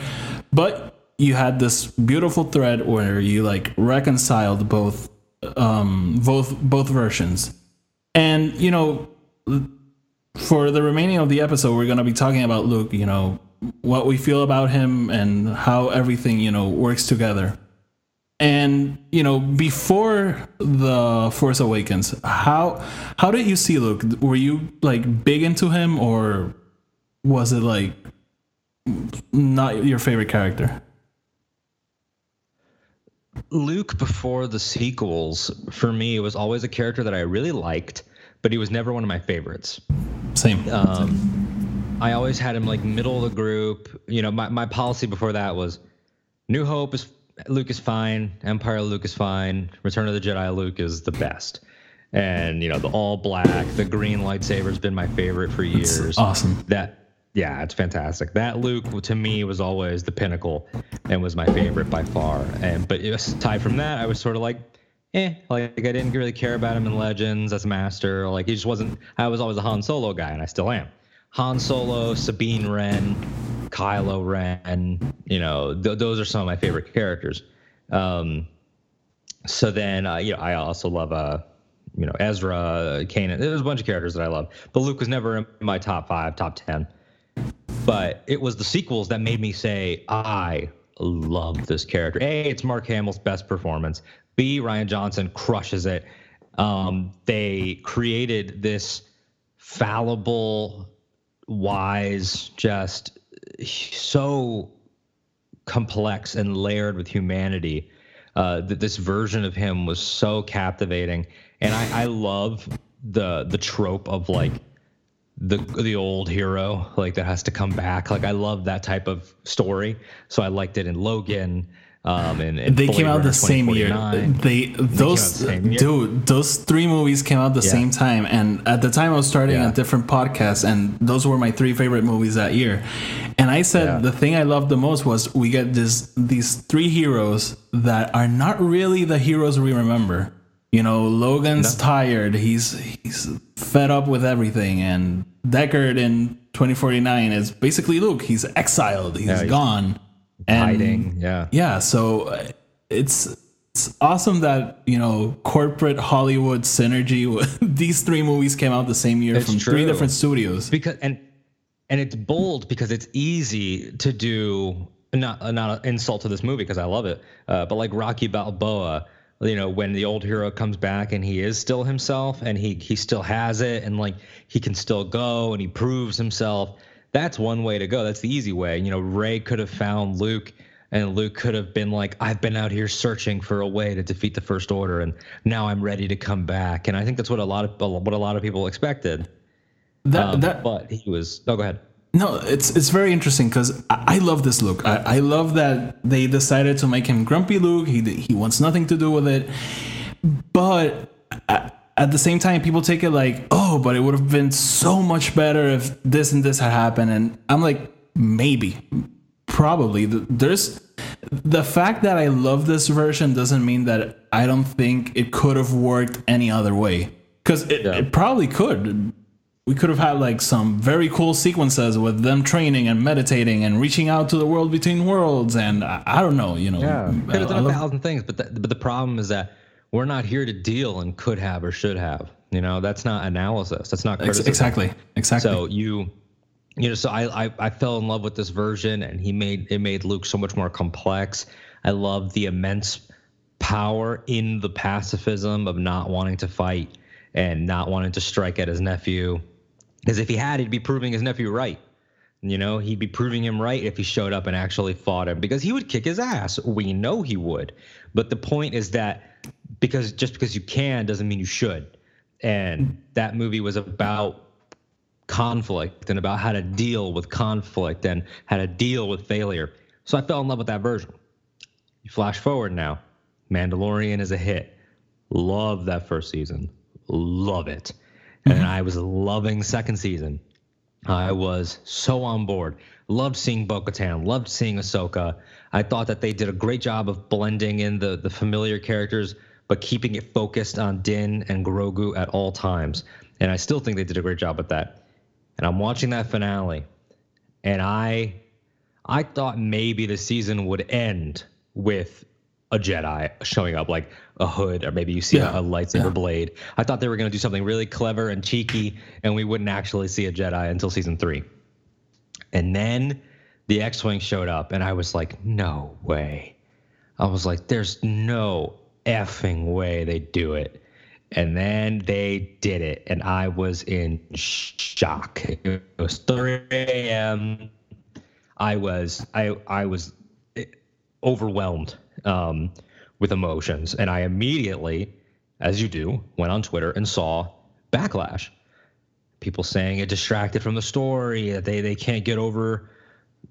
A: but you had this beautiful thread where you like reconciled both um both both versions and you know for the remaining of the episode we're going to be talking about luke you know what we feel about him and how everything you know works together. And you know before the force awakens how how did you see luke? Were you like big into him or was it like not your favorite character?
B: Luke before the sequels for me was always a character that I really liked, but he was never one of my favorites.
A: Same
B: Um, I always had him like middle of the group. You know, my, my policy before that was New Hope is Luke is fine, Empire Luke is fine, Return of the Jedi Luke is the best. And you know, the all black, the green lightsaber's been my favorite for years.
A: awesome
B: That yeah, it's fantastic. That Luke to me was always the pinnacle and was my favorite by far. And but aside from that, I was sort of like, eh, like I didn't really care about him in Legends as a Master. Like he just wasn't. I was always a Han Solo guy, and I still am. Han Solo, Sabine Wren, Kylo Ren. You know, th- those are some of my favorite characters. Um, so then, uh, you know, I also love uh, you know, Ezra, Kanan. There's a bunch of characters that I love, but Luke was never in my top five, top ten. But it was the sequels that made me say I love this character. A, it's Mark Hamill's best performance. B, Rian Johnson crushes it. Um, they created this fallible, wise, just so complex and layered with humanity. Uh, that this version of him was so captivating, and I, I love the the trope of like the the old hero like that has to come back. Like I love that type of story, so I liked it in Logan. Um, and, and
A: they came out the same year. They those
B: the year.
A: dude, those three movies came out the
B: Yeah.
A: same time, and at the time I was starting
B: Yeah.
A: a different podcast, and those were my three favorite movies that year. And I said
B: Yeah.
A: the thing I loved the most was we get this these three heroes that are not really the heroes we remember. You know, Logan's tired. He's he's fed up with everything, and Deckard in 2049 is basically Luke. He's exiled. He's,
B: he's
A: gone. And
B: hiding. Yeah.
A: yeah so uh, it's it's awesome that you know corporate hollywood synergy these three movies came out the same year
B: It's
A: from three different studios
B: because and and it's bold because it's easy to do not not an insult to this movie because I love it, uh, but like Rocky Balboa, you know, when the old hero comes back and he is still himself and he he still has it and like he can still go and he proves himself. That's one way to go. That's the easy way. You know, Rey could have found Luke. And Luke could have been like, I've been out here searching for a way to defeat the First Order, and now I'm ready to come back. And I think that's what a lot of what a lot of people expected.
A: that,
B: Um,
A: that
B: but he was. Oh, go ahead.
A: No it's it's very interesting because I, I love this look. I, I love that they decided to make him grumpy luke he he wants nothing to do with it. But at, at the same time people take it like oh but it would have been so much better if this and this had happened. And i'm like maybe. Probably. There's the fact that i love this version doesn't mean that i don't think it could have worked any other way. Because it,
B: Yeah.
A: it probably could we could have had like some very cool sequences with them training and meditating and reaching out to the world between worlds and i, I don't know you know
B: Could have done a thousand things, but the, but the problem is that we're not here to deal and could have or should have. You know, that's not analysis. That's not criticism.
A: exactly exactly
B: So you you know, so I, I I fell in love with this version, and he made it made Luke so much more complex. I love the immense power in the pacifism of not wanting to fight and not wanting to strike at his nephew, because if he had, he'd be proving his nephew right. You know, he'd be proving him right if he showed up and actually fought him because he would kick his ass. We know he would. But the point is that because just because you can doesn't mean you should. And that movie was about conflict and about how to deal with conflict and how to deal with failure. So I fell in love with that version. You flash forward now, Mandalorian is a hit. Love that first season. Love it. And mm-hmm. I was loving second season. I was so on board. Loved seeing Bo Katan, loved seeing Ahsoka. I thought that they did a great job of blending in the, the familiar characters, but keeping it focused on Din and Grogu at all times. And I still think they did a great job with that. And I'm watching that finale, and I I thought maybe the season would end with a Jedi showing up, like a hood, or maybe you see
A: Yeah.
B: a, a lightsaber
A: Yeah.
B: blade. I thought they were going to do something really clever and cheeky, and we wouldn't actually see a Jedi until season three. And then the X-wing showed up, and I was like, "No way!" I was like, "There's no effing way they do it." And then they did it, and I was in shock. It was 3 a.m. I was I I was eh, overwhelmed um, with emotions, and I immediately, as you do, went on Twitter and saw backlash. People saying it distracted from the story, that they they can't get over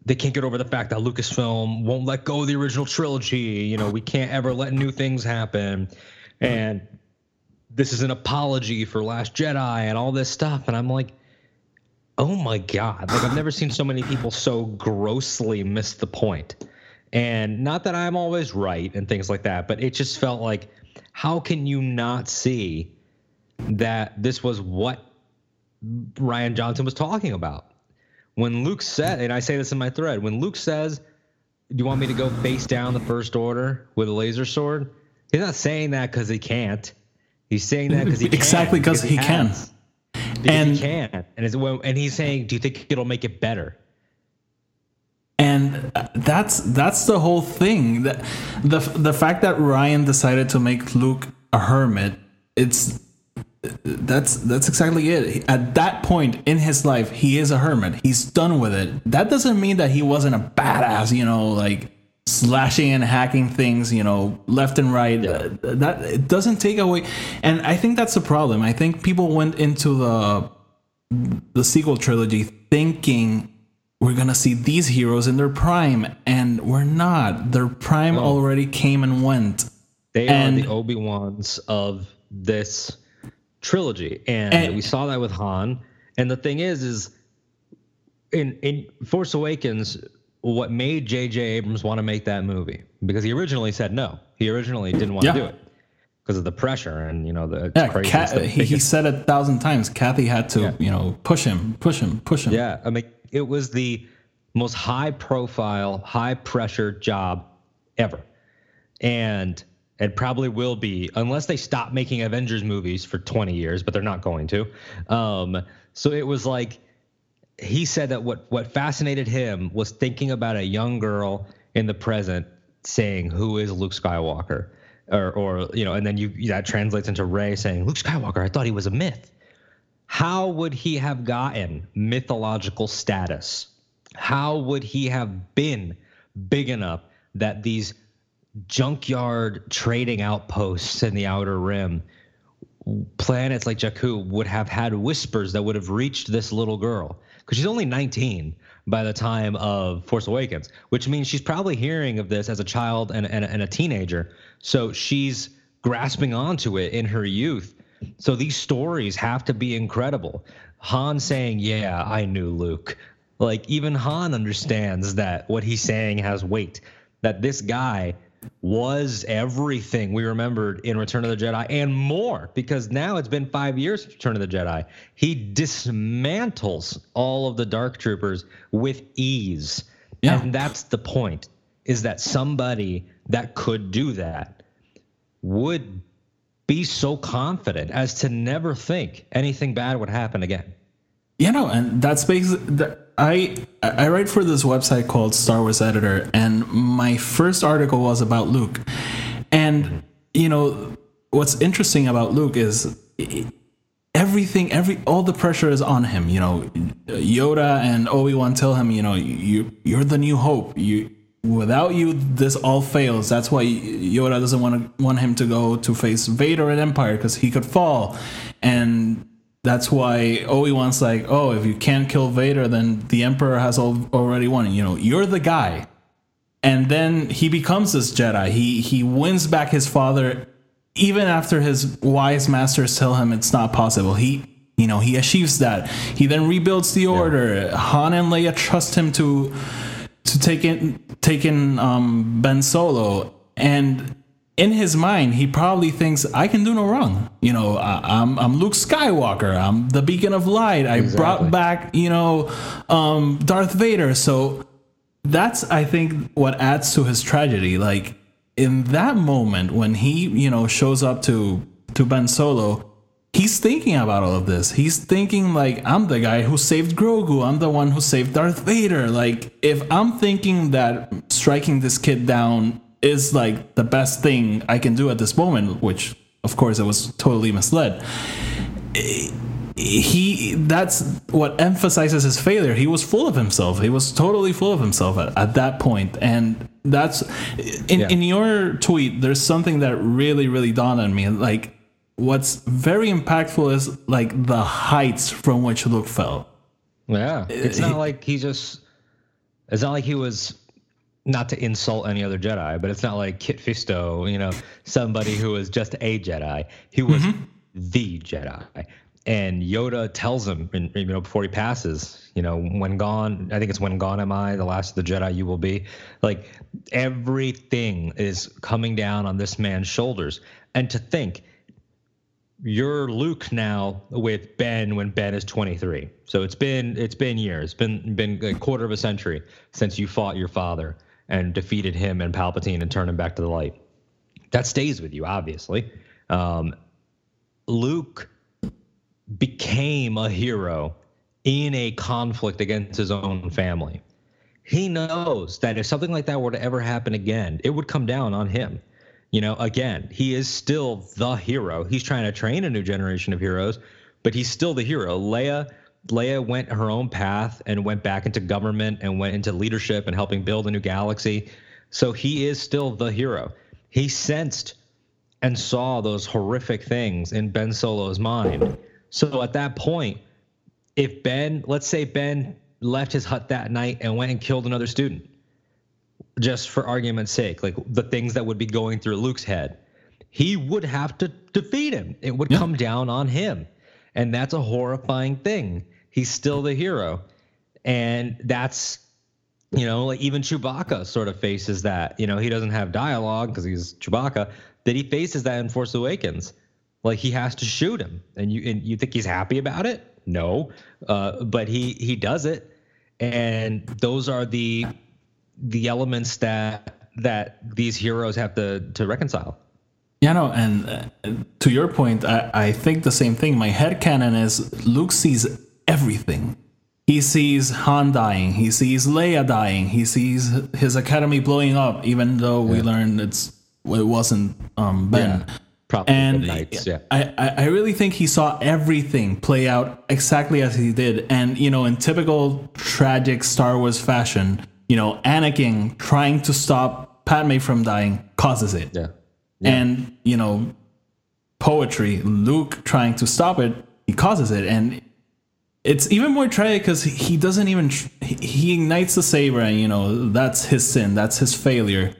B: they can't get over the fact that Lucasfilm won't let go of the original trilogy. You know, we can't ever let new things happen, and this is an apology for Last Jedi and all this stuff. And I'm like, oh my god like i've never seen so many people so grossly miss the point and not that i'm always right and things like that but it just felt like how can you not see that this was what rian johnson was talking about? When luke said and i say this in my thread when luke says do you want me to go face down the first order with a laser sword? He's not saying that because he can't. He's saying that because he
A: Exactly, 'cause he can.
B: Because
A: And-
B: he can, and and he's saying, "Do you think it'll make it better?"
A: And that's that's the whole thing. The, the the fact that rian decided to make luke a hermit it's that's that's exactly it. At that point in his life he is a hermit. He's done with it. That doesn't mean that he wasn't a badass you know like slashing and hacking things you know left and right. Uh, that it doesn't take away. And i think that's the problem. I think people went into the the sequel trilogy thinking we're gonna see these heroes in their prime, and we're not. Their prime already came and went.
B: They
A: And-
B: are the Obi Wans of this trilogy, and,
A: And-
B: we saw that with Han. And the thing is, is in in Force Awakens, what made J.J. Abrams want to make that movie because he originally said no. He originally didn't want
A: Yeah.
B: to do it because of the pressure and you know the
A: Yeah,
B: crazy. It's
A: he, he said it a thousand times. Kathy had to,
B: Yeah.
A: you know, push him, push him, push him.
B: Yeah, I mean, it was the most high profile, high pressure job ever. And it probably will be, unless they stop making Avengers movies for 20 years, but they're not going to. Um, so it was like, he said that what, what fascinated him was thinking about a young girl in the present saying, Who is Luke Skywalker? Or, or you know, and then you that translates into Rey saying, Luke Skywalker, I thought he was a myth how would he have gotten mythological status? How would he have been big enough that these junkyard trading outposts in the outer rim, planets like Jakku, would have had whispers that would have reached this little girl? Because she's only 19 by the time of Force Awakens, which means she's probably hearing of this as a child and, and, and a teenager. So she's grasping onto it in her youth. So these stories have to be incredible. Han saying, "Yeah, I knew Luke." Like even Han understands that what he's saying has weight. That this guy was everything we remembered in Return of the Jedi and more because now it's been 5 years since Return of the Jedi. He dismantles all of the dark troopers with ease.
A: Yeah.
B: And that's the point is that somebody that could do that would be so confident as to never think anything bad would happen again.
A: You know, and that's basically I I write for this website called Star Wars Editor, and my first article was about Luke. And you know what's interesting about Luke is everything, every all the pressure is on him. You know, Yoda and Obi Wan tell him, you know, you you're the new hope. You without you, this all fails. That's why Yoda doesn't want to want him to go to face Vader and Empire because he could fall, and that's why Obi Wan's like, oh, if you can't kill Vader, then the Emperor has al- already won. You know, you're the guy. And then he becomes this Jedi. He he wins back his father, even after his wise masters tell him it's not possible. He you know he achieves that. He then rebuilds the Order. Yeah. Han and Leia trust him to to take in take in um, Ben Solo, and in his mind, he probably thinks I can do no wrong. You know, I, am I'm, I'm Luke Skywalker. I'm the beacon of light. I exactly. brought back you know um, Darth Vader. So that's I think what adds to his tragedy. Like in that moment when he you know shows up to to Ben Solo. He's thinking about all of this. He's thinking like I'm the guy who saved Grogu. I'm the one who saved Darth Vader. Like if I'm thinking that striking this kid down is like the best thing I can do at this moment, which of course I was totally misled. Eh, he that's what emphasizes his failure. He was full of himself. He was totally full of himself at, at that point. point, and that's in yeah. in your tweet. There's something that really really dawned on me. Like what's very impactful is like the heights from which Luke fell.
B: Yeah, it's not like he just. It's not like he was not to insult any other Jedi, but it's not like Kit Fisto, you know, somebody who was just a Jedi. He was mm-hmm. the Jedi. And Yoda tells him, you know, before he passes, you know, when gone, I think it's when gone am I, the last of the Jedi you will be. Like everything is coming down on this man's shoulders. And to think, you're Luke now with Ben when Ben is 23. So it's been it's been years, it's been been a quarter of a century since you fought your father and defeated him and Palpatine and turned him back to the light. That stays with you, obviously. Um, Luke became a hero in a conflict against his own family. He knows that if something like that were to ever happen again, it would come down on him. You know, again, he is still the hero. He's trying to train a new generation of heroes, but he's still the hero. Leia Leia went her own path and went back into government and went into leadership and helping build a new galaxy. So he is still the hero. He sensed and saw those horrific things in Ben Solo's mind. So at that point, if Ben, let's say Ben left his hut that night and went and killed another student, just for argument's sake, like the things that would be going through Luke's head, he would have to defeat him. It would yeah. come down on him. And that's a horrifying thing. He's still the hero. And that's, you know, like even Chewbacca sort of faces that. You know, he doesn't have dialogue because he's Chewbacca, that he faces that in Force Awakens. Like he has to shoot him. And you and you think he's happy about it? No. Uh, but he he does it. And those are the the elements that that these heroes have to to reconcile.
A: Yeah, no, and uh, to your point, I, I think the same thing. My head canon is Luke sees everything. He sees Han dying, he sees Leia dying, he sees his academy blowing up, even though yeah. we learned it's it wasn't um, Ben. Yeah.
B: Probably and Knights, yeah.
A: I, I really think he saw everything play out exactly as he did. And, you know, in typical tragic Star Wars fashion, you know, Anakin trying to stop Padme from dying causes it.
B: Yeah
A: yeah. and you know poetry luke trying to stop it he causes it and it's even more tragic because he doesn't even he ignites the saber and you know that's his sin that's his failure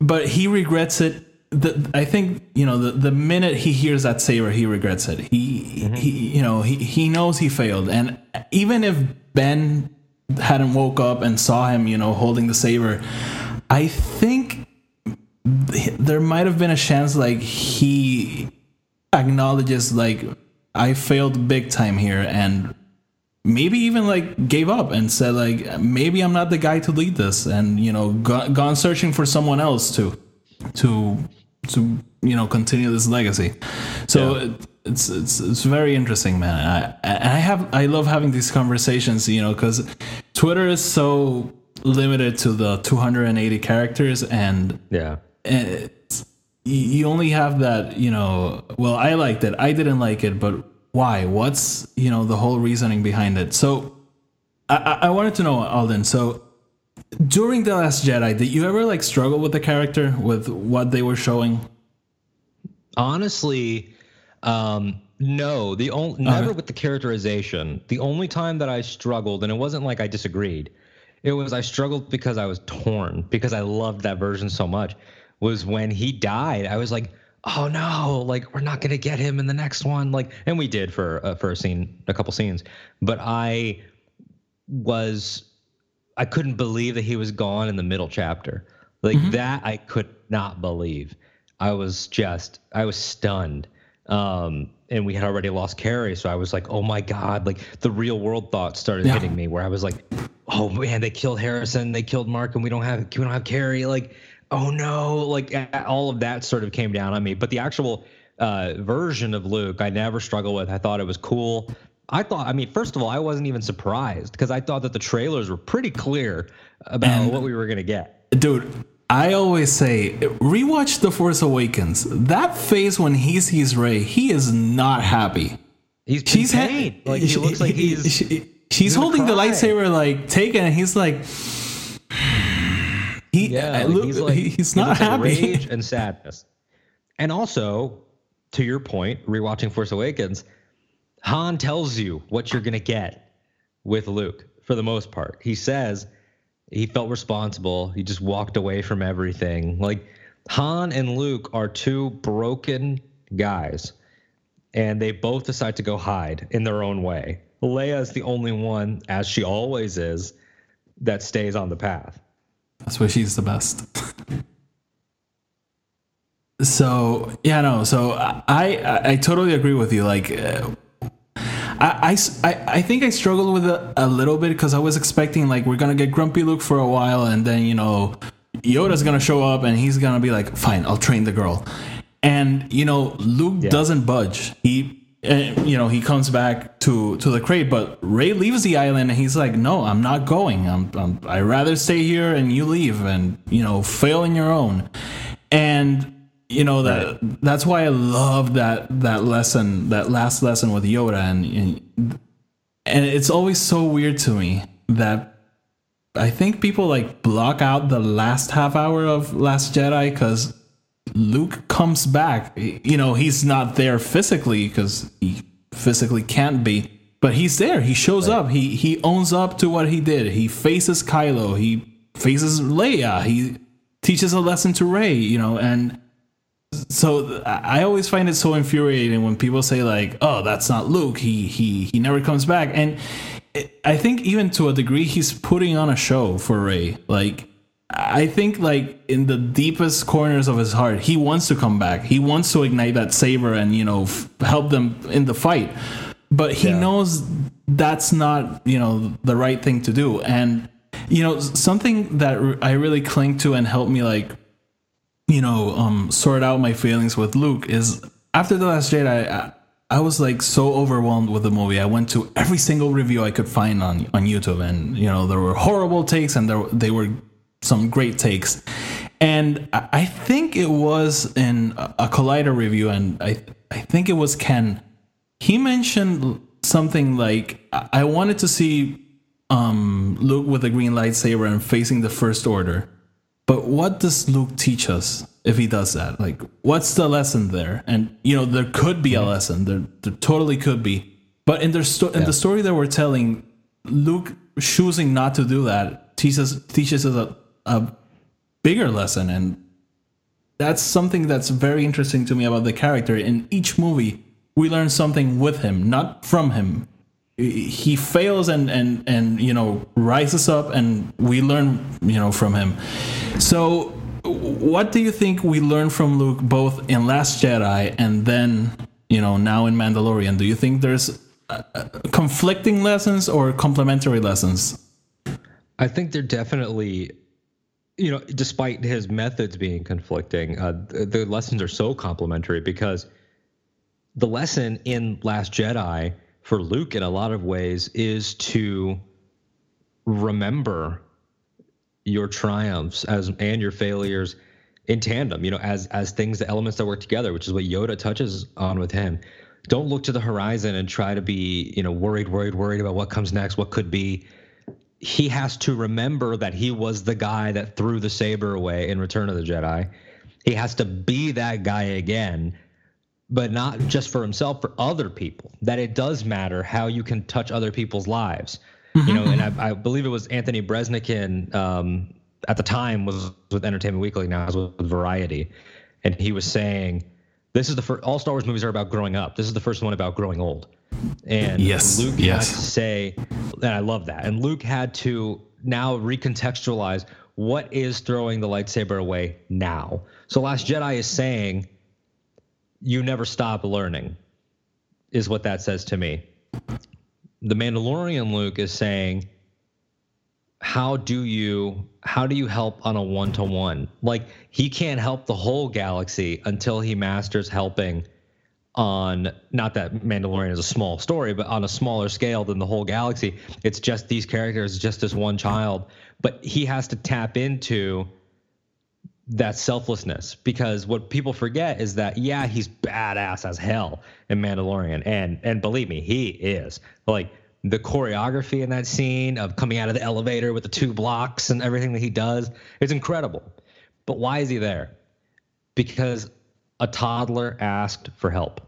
A: but he regrets it the, I think you know the, the minute he hears that saber, he regrets it. He mm-hmm. he you know he, he knows he failed, and even if Ben hadn't woke up and saw him, you know, holding the saber, I think there might have been a chance like he acknowledges like I failed big time here and maybe even like gave up and said like maybe I'm not the guy to lead this and you know go, gone searching for someone else to to to you know continue this legacy. So yeah. It's it's it's very interesting, man. I I have I love having these conversations, you know, because Twitter is so limited to the 280 characters, and
B: Yeah.
A: you only have that, you know. Well, I liked it. I didn't like it, but why? What's you know the whole reasoning behind it? So, I I I wanted to know, Alden. So. During the Last Jedi, did you ever like struggle with the character with what they were showing?
B: Honestly, um, no. The only never with the characterization. The only time that I struggled, and it wasn't like I disagreed. It was I struggled because I was torn because I loved that version so much. Was when he died. I was like, oh no, like we're not gonna get him in the next one. Like, and we did for uh, for a scene, a couple scenes. But I was I couldn't believe that he was gone in the middle chapter. Like that I could not believe. I was just I was stunned. Um and we had already lost Carrie, so I was like, "Oh my god!" Like the real world thoughts started
A: Yeah.
B: hitting me, where I was like, "Oh man, they killed Harrison, they killed Mark, and we don't have we don't have Carrie." Like, oh no! Like all of that sort of came down on me. But the actual uh, version of Luke, I never struggled with. I thought it was cool. I thought, I mean, first of all, I wasn't even surprised because I thought that the trailers were pretty clear about what we were gonna get.
A: Dude, I always say rewatch The Force Awakens. That face when he sees Rey, he is not happy.
B: He's
A: She's ha-
B: like he looks like he's
A: she- she's holding the lightsaber like taken and he's like he
B: Yeah, like,
A: look-
B: he's like
A: he- he's
B: he
A: not
B: looks like
A: happy.
B: rage and sadness. And also, to your point, rewatching Force Awakens, Han tells you what you're gonna get with Luke for the most part. He says he felt responsible. He just walked away from everything. Like Han and Luke are two broken guys, and they both decide to go hide in their own way. Leia is the only one, as she always is, that stays on the path.
A: That's why she's the best. so yeah, no. So I I, I totally agree with you. Like. Uh, I, I I- think I struggled with it a little bit because I was expecting like we're gonna get Grumpy Luke for a while and then you know Yoda's gonna show up and he's gonna be like fine I'll train the girl. And you know Luke doesn't budge. He uh, you know he comes back to to the crate but Rey leaves the island and he's like no I'm not going. I'm, I'm I rather stay here and you leave and you know fail in your own. And you know that that's why I love that that lesson that last lesson with Yoda and and, it's always so weird to me that I think people like block out the last half hour of Last Jedi because Luke comes back. You know, he's not there physically because he physically can't be, but he's there. He shows up. He he owns up to what he did. He faces Kylo. He faces Leia. He teaches a lesson to Rey. You know, and so I always find it so infuriating when people say like, "Oh, that's not Luke. He he he never comes back." And it, I think even to a degree, he's putting on a show for Rey. Like, I think like in the deepest corners of his heart, he wants to come back. He wants to ignite that saber and you know f- help them in the fight. But he
B: Yeah.
A: knows that's not you know the right thing to do. And you know something that I really cling to and helped me like you know, um, sort out my feelings with Luke is after the Last Jedi. I, I was like so overwhelmed with the movie. I went to every single review I could find on on YouTube, and you know there were horrible takes, and there they were some great takes. And I think it was in a Collider review, and I I think it was Ken. He mentioned something like I I wanted to see um, Luke with a green lightsaber and facing the First Order. But what does Luke teach us if he does that? Like, what's the lesson there? And you know, there could be a mm-hmm. lesson. There, there totally could be. But in their sto- in the story that we're telling, Luke choosing not to do that teaches teaches us a, a bigger lesson, and that's something that's very interesting to me about the character. In each movie, we learn something with him, not from him. He fails and and and you know rises up, and we learn you know from him. So, what do you think we learned from Luke both in Last Jedi and then you know now in Mandalorian? Do you think there's uh, conflicting lessons or complementary lessons?
B: I think they're definitely, you know, despite his methods being conflicting, uh, the lessons are so complementary because the lesson in Last Jedi for Luke in a lot of ways is to remember your triumphs as and your failures in tandem you know as as things the elements that work together which is what yoda touches on with him. Don't look to the horizon and try to be you know worried worried worried about what comes next what could be. He has to remember that he was the guy that threw the saber away in return of the jedi. He has to be that guy again but not just for himself for other people that it does matter how you can touch other people's lives. You know and I, I believe it was anthony breznican um, at the time was with entertainment weekly now is with variety. And he was saying this is the first all star wars movies are about growing up. This is the first one about growing old. And
A: Yes,
B: luke
A: yes.
B: had to say and i love that and luke had to now recontextualize what is throwing the lightsaber away now. So last jedi is saying you never stop learning is what that says to me. The mandalorian luke is saying how do you how do you help on a one-to-one? Like he can't help the whole galaxy until he masters helping on not that mandalorian is a small story but on a smaller scale than the whole galaxy. It's just these characters just this one child. But he has to tap into that selflessness because what people forget is that yeah he's badass as hell in Mandalorian. And and believe me he is. Like the choreography in that scene of coming out of the elevator with the two blocks and everything that he does is incredible. But why is he there? Because a toddler asked for help.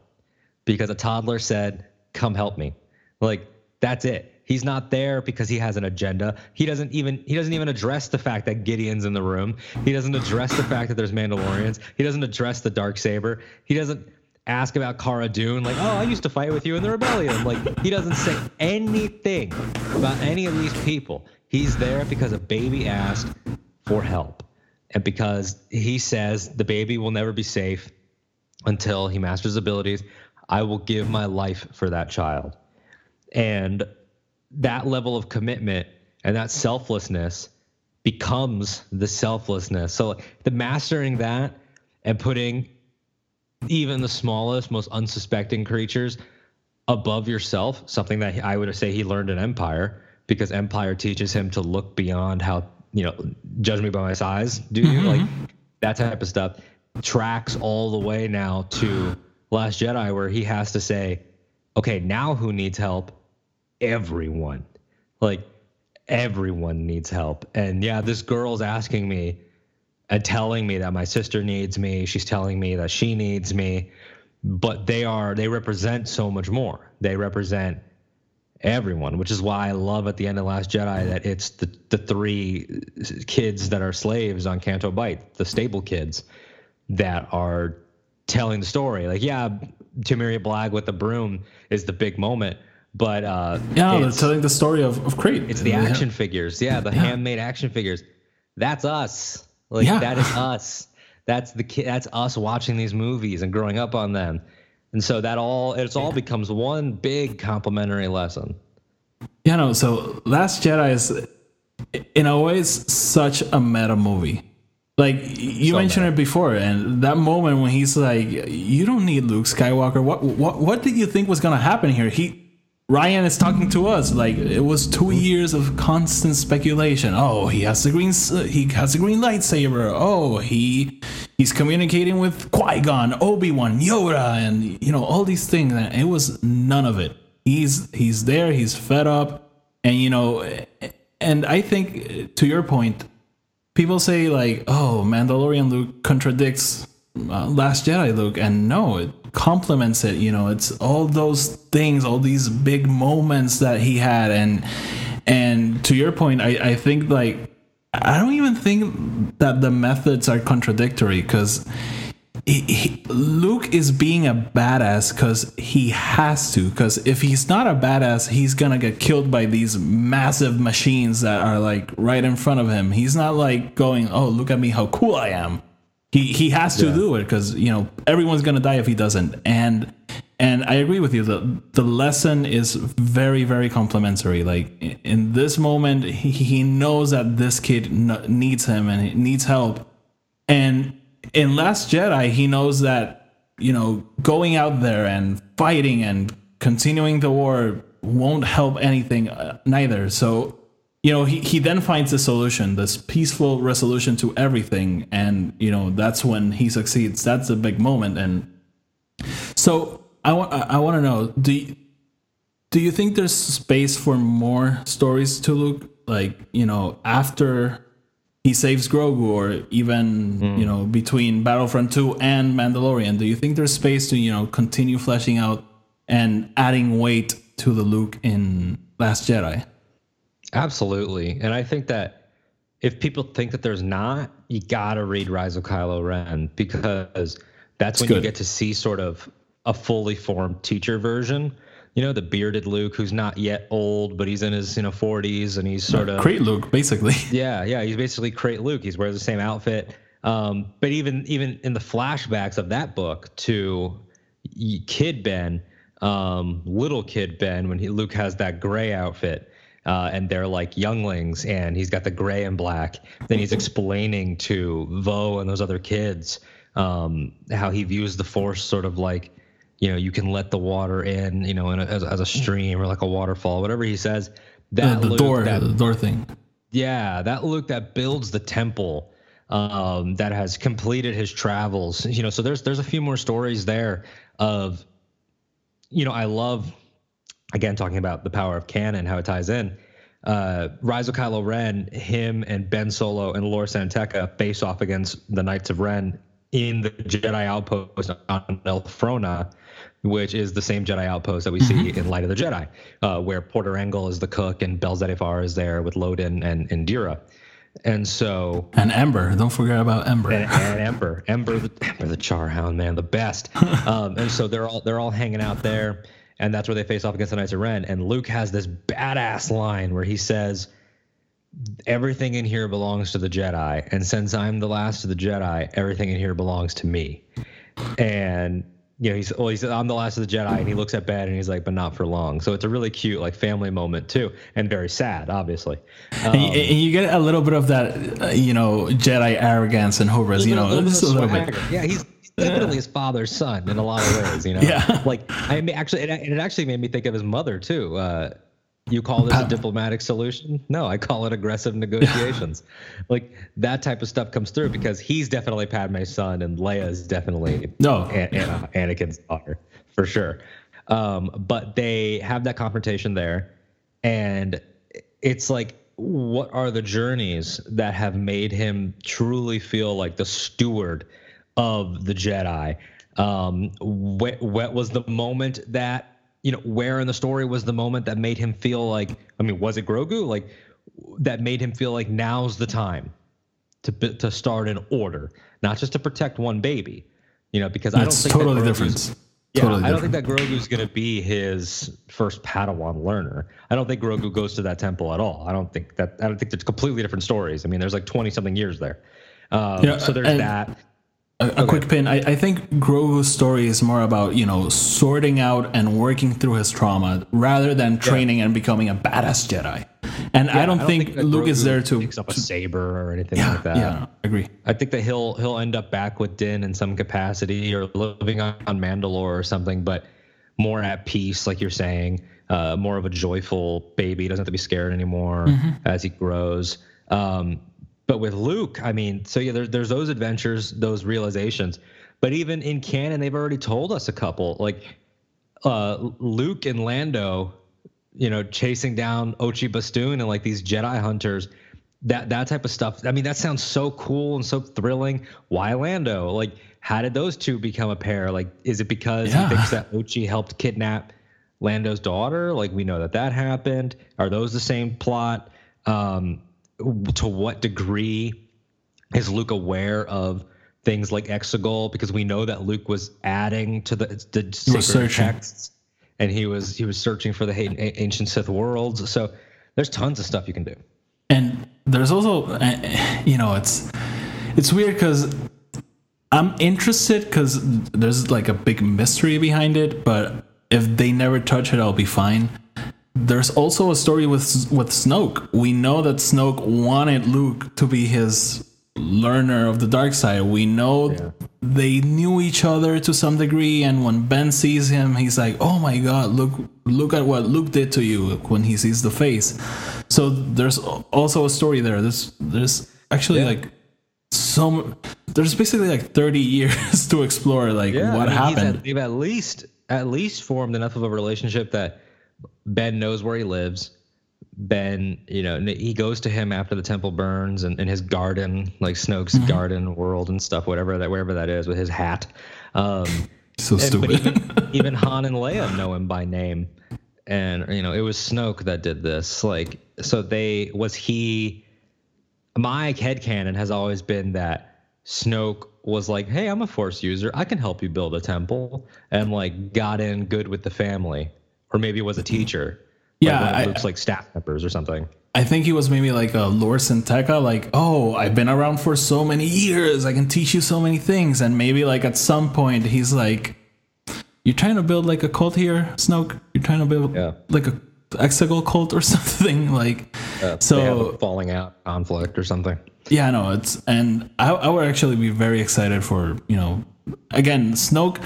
B: Because a toddler said come help me. Like that's it he's not there because he has an agenda he doesn't even he doesn't even address the fact that gideon's in the room he doesn't address the fact that there's mandalorians he doesn't address the dark saber he doesn't ask about Cara Dune, like, oh, I used to fight with you in the rebellion. Like, he doesn't say anything about any of these people. He's there because a baby asked for help. And because he says the baby will never be safe until he masters abilities, I will give my life for that child. And that level of commitment and that selflessness becomes the selflessness. So the mastering that and putting even the smallest, most unsuspecting creatures above yourself, something that I would say he learned in Empire, because Empire teaches him to look beyond how, you know, judge me by my size, do you? Mm-hmm. Like that type of stuff tracks all the way now to Last Jedi, where he has to say, okay, now who needs help? Everyone. Like, everyone needs help. And yeah, this girl's asking me and telling me that my sister needs me. She's telling me that she needs me. But they are, they represent so much more. They represent everyone, which is why I love at the end of Last Jedi that it's the, the three kids that are slaves on Canto Bight, the stable kids that are telling the story. Like, yeah, Temiri Blagg with the broom is the big moment, but uh,
A: Yeah, they're telling the story of, of Crait.
B: it's the action figures. Yeah, the handmade action figures. That's us. Like
A: Yeah.
B: that is us. That's the that's us watching these movies and growing up on them. And so that all it's all becomes one big complimentary lesson.
A: Yeah, no. So Last Jedi is, in a way, such a meta movie. Like you
B: So
A: mentioned it before, and that moment when he's like, "You don't need Luke Skywalker." What what what did you think was gonna happen here? He Rian is talking to us like it was two years of constant speculation. Oh, he has the green, he has the green lightsaber. Oh, he he's communicating with Qui Gon, Obi Wan, Yoda, and you know all these things. And it was none of it. He's he's there. He's fed up, and you know, and I think to your point, people say like, "Oh, Mandalorian Luke contradicts uh, Last Jedi Luke," and no, it complements it. You know, it's all those things, all these big moments that he had, and and to your point, I I think like I don't even think that the methods are contradictory because. He, he, Luke is being a badass because he has to. Because if he's not a badass, he's gonna get killed by these massive machines that are like right in front of him. He's not like going, "Oh, look at me, how cool I am." He he has to do it because you know everyone's gonna die if he doesn't. And and I agree with you. The the lesson is very very complimentary. Like in this moment, he, he knows that this kid n- needs him and he needs help. And in Last Jedi, he knows that you know, going out there and fighting and continuing the war won't help anything uh, neither. So, you know, he, he then finds a solution, this peaceful resolution to everything. And, you know, that's when he succeeds. That's a big moment. And so I want, I want to know, do you, do you think there's space for more stories to Luke? Like, you know, after he saves Grogu, or even mm. you know between Battlefront 2 and Mandalorian? Do you think there's space to you know continue fleshing out and adding weight to the Luke in Last Jedi?
B: Absolutely, and I think that if people think that there's not, you gotta read Rise of Kylo Ren because that's when you get to see sort of a fully formed teacher version you know, the bearded Luke who's not yet old, but he's in his you know 40s and he's sort of
A: Crait Luke, basically.
B: Yeah, yeah, he's basically Crait Luke. He's wears the same outfit. Um, but even even in the flashbacks of that book to Kid Ben, um, little Kid Ben, when he Luke has that gray outfit. Uh, and they're like younglings, and he's got the gray and black. Then he's explaining to Vo and those other kids um, how he views the Force sort of like you know, you can let the water in, you know, in a, as, as a stream or like a waterfall, whatever he says.
A: That the, the door, that, the door thing.
B: Yeah, that Luke that builds the temple, um, that has completed his travels. You know, so there's there's a few more stories there of, you know, I love, again talking about the power of canon, how it ties in. Uh, Rise of Kylo Ren, him and Ben Solo and Lor San Tekka face off against the Knights of Ren in the Jedi outpost on Elphrona which is the same Jedi outpost that we see mm-hmm. in Light of the Jedi, uh, where Porter Engle is the cook and Bell Zettifar is there with Loden and Indeera. And so
A: and Ember, don't forget about Ember
B: and, and Ember, Ember, the, Ember the Charhound, man, the best. Um, and so they're all they're all hanging out there, and that's where they face off against the Knights of Ren. And Luke has this badass line where he says, "Everything in here belongs to the Jedi, and since I'm the last of the Jedi, everything in here belongs to me." And you know, he's well, he's I'm the last of the Jedi, and he looks at Ben and he's like, but not for long. So it's a really cute like family moment too, and very sad, obviously.
A: Um, and, you, you, get a little bit of that, uh, you know, Jedi arrogance and hubris. You know,
B: just a little bit. Yeah, he's definitely his father's son in a lot of ways. You know,
A: yeah.
B: Like I mean, actually, it, it actually made me think of his mother too. Uh, you call this a diplomatic solution? No, I call it aggressive negotiations. like that type of stuff comes through because he's definitely Padme's son and Leia is definitely
A: no
B: An- An- Anakin's daughter for sure. Um, but they have that confrontation there, and it's like, what are the journeys that have made him truly feel like the steward of the Jedi? Um, what, what was the moment that you know, where in the story was the moment that made him feel like, I mean, was it Grogu? Like that made him feel like now's the time to to start an order, not just to protect one baby, you know, because I don't think
A: totally different.
B: Yeah, totally I don't think that Grogu's going to be his first Padawan learner. I don't think Grogu goes to that temple at all. I don't think that. I don't think there's completely different stories. I mean, there's like twenty something years there. Um, yeah, so there's that
A: a, a okay. quick pin. I, I think Grogu's story is more about you know sorting out and working through his trauma rather than training yeah. and becoming a badass Jedi. And yeah, I, don't I, don't think, think Luke Grogu is there to
B: picks up a saber or anything
A: yeah,
B: like that.
A: Yeah, I agree.
B: I think that he'll he'll end up back with Din in some capacity or living on, on Mandalore or something, but more at peace, like you're saying. Uh, more of a joyful baby. He doesn't have to be scared anymore mm-hmm. as he grows. Um, but with Luke, I mean, so yeah, there's there's those adventures, those realizations. But even in canon, they've already told us a couple. Like uh, Luke and Lando, you know, chasing down Ochi Bestoon and like these Jedi hunters. That that type of stuff. I mean, that sounds so cool and so thrilling. Why Lando? Like, how did those two become a pair? Like, is it because yeah. he thinks that Ochi helped kidnap Lando's daughter? Like, we know that that happened. Are those the same plot? Um, to what degree is Luke aware of things like Exegol? Because we know that Luke was adding to the, the sacred texts, and he was he was searching for the ancient Sith worlds. So there's tons of stuff you can do.
A: And there's also, uh, you know, it's it's weird because I'm interested because there's like a big mystery behind it, but if they never touch it, I'll be fine there's also a story with with Snoke. We know that Snoke wanted Luke to be his learner of the dark side. We know
B: Yeah.
A: they knew each other to some degree, and when Ben sees him, he's like, "Oh my God, look look at what Luke did to you!" When he sees the face, so there's also a story there. There's there's actually
B: Yeah.
A: like some there's basically like 30 years to explore like
B: Yeah,
A: what
B: I mean,
A: happened.
B: At, they've at least at least formed enough of a relationship that Ben knows where he lives. Ben, you know, he goes to him after the temple burns and in his garden, like Snoke's
A: Mm-hmm.
B: garden world and stuff, whatever that wherever that is with his hat. Um,
A: so
B: and-
A: stupid.
B: even, even Han and Leia know him by name, and you know it was Snoke that did this. Like, so they was he. My head headcanon has always been that Snoke was like, "Hey, I'm a Force user. I can help you build a temple," and like got in good with the family, or maybe it was a teacher.
A: Yeah,
B: like one of
A: I-
B: like staff members or something.
A: I think he was maybe like a Lor San Tekka, like, oh, I've been around for so many years, I can teach you so many things. And maybe like at some point he's like, You're trying to build like a cult here, Snoke? You're trying to build
B: Yeah.
A: like a Exegol cult or something? Like
B: Uh, they have
A: so
B: a falling out conflict or something.
A: yeah, no, it's and I, I would actually be very excited for, you know, again, Snoke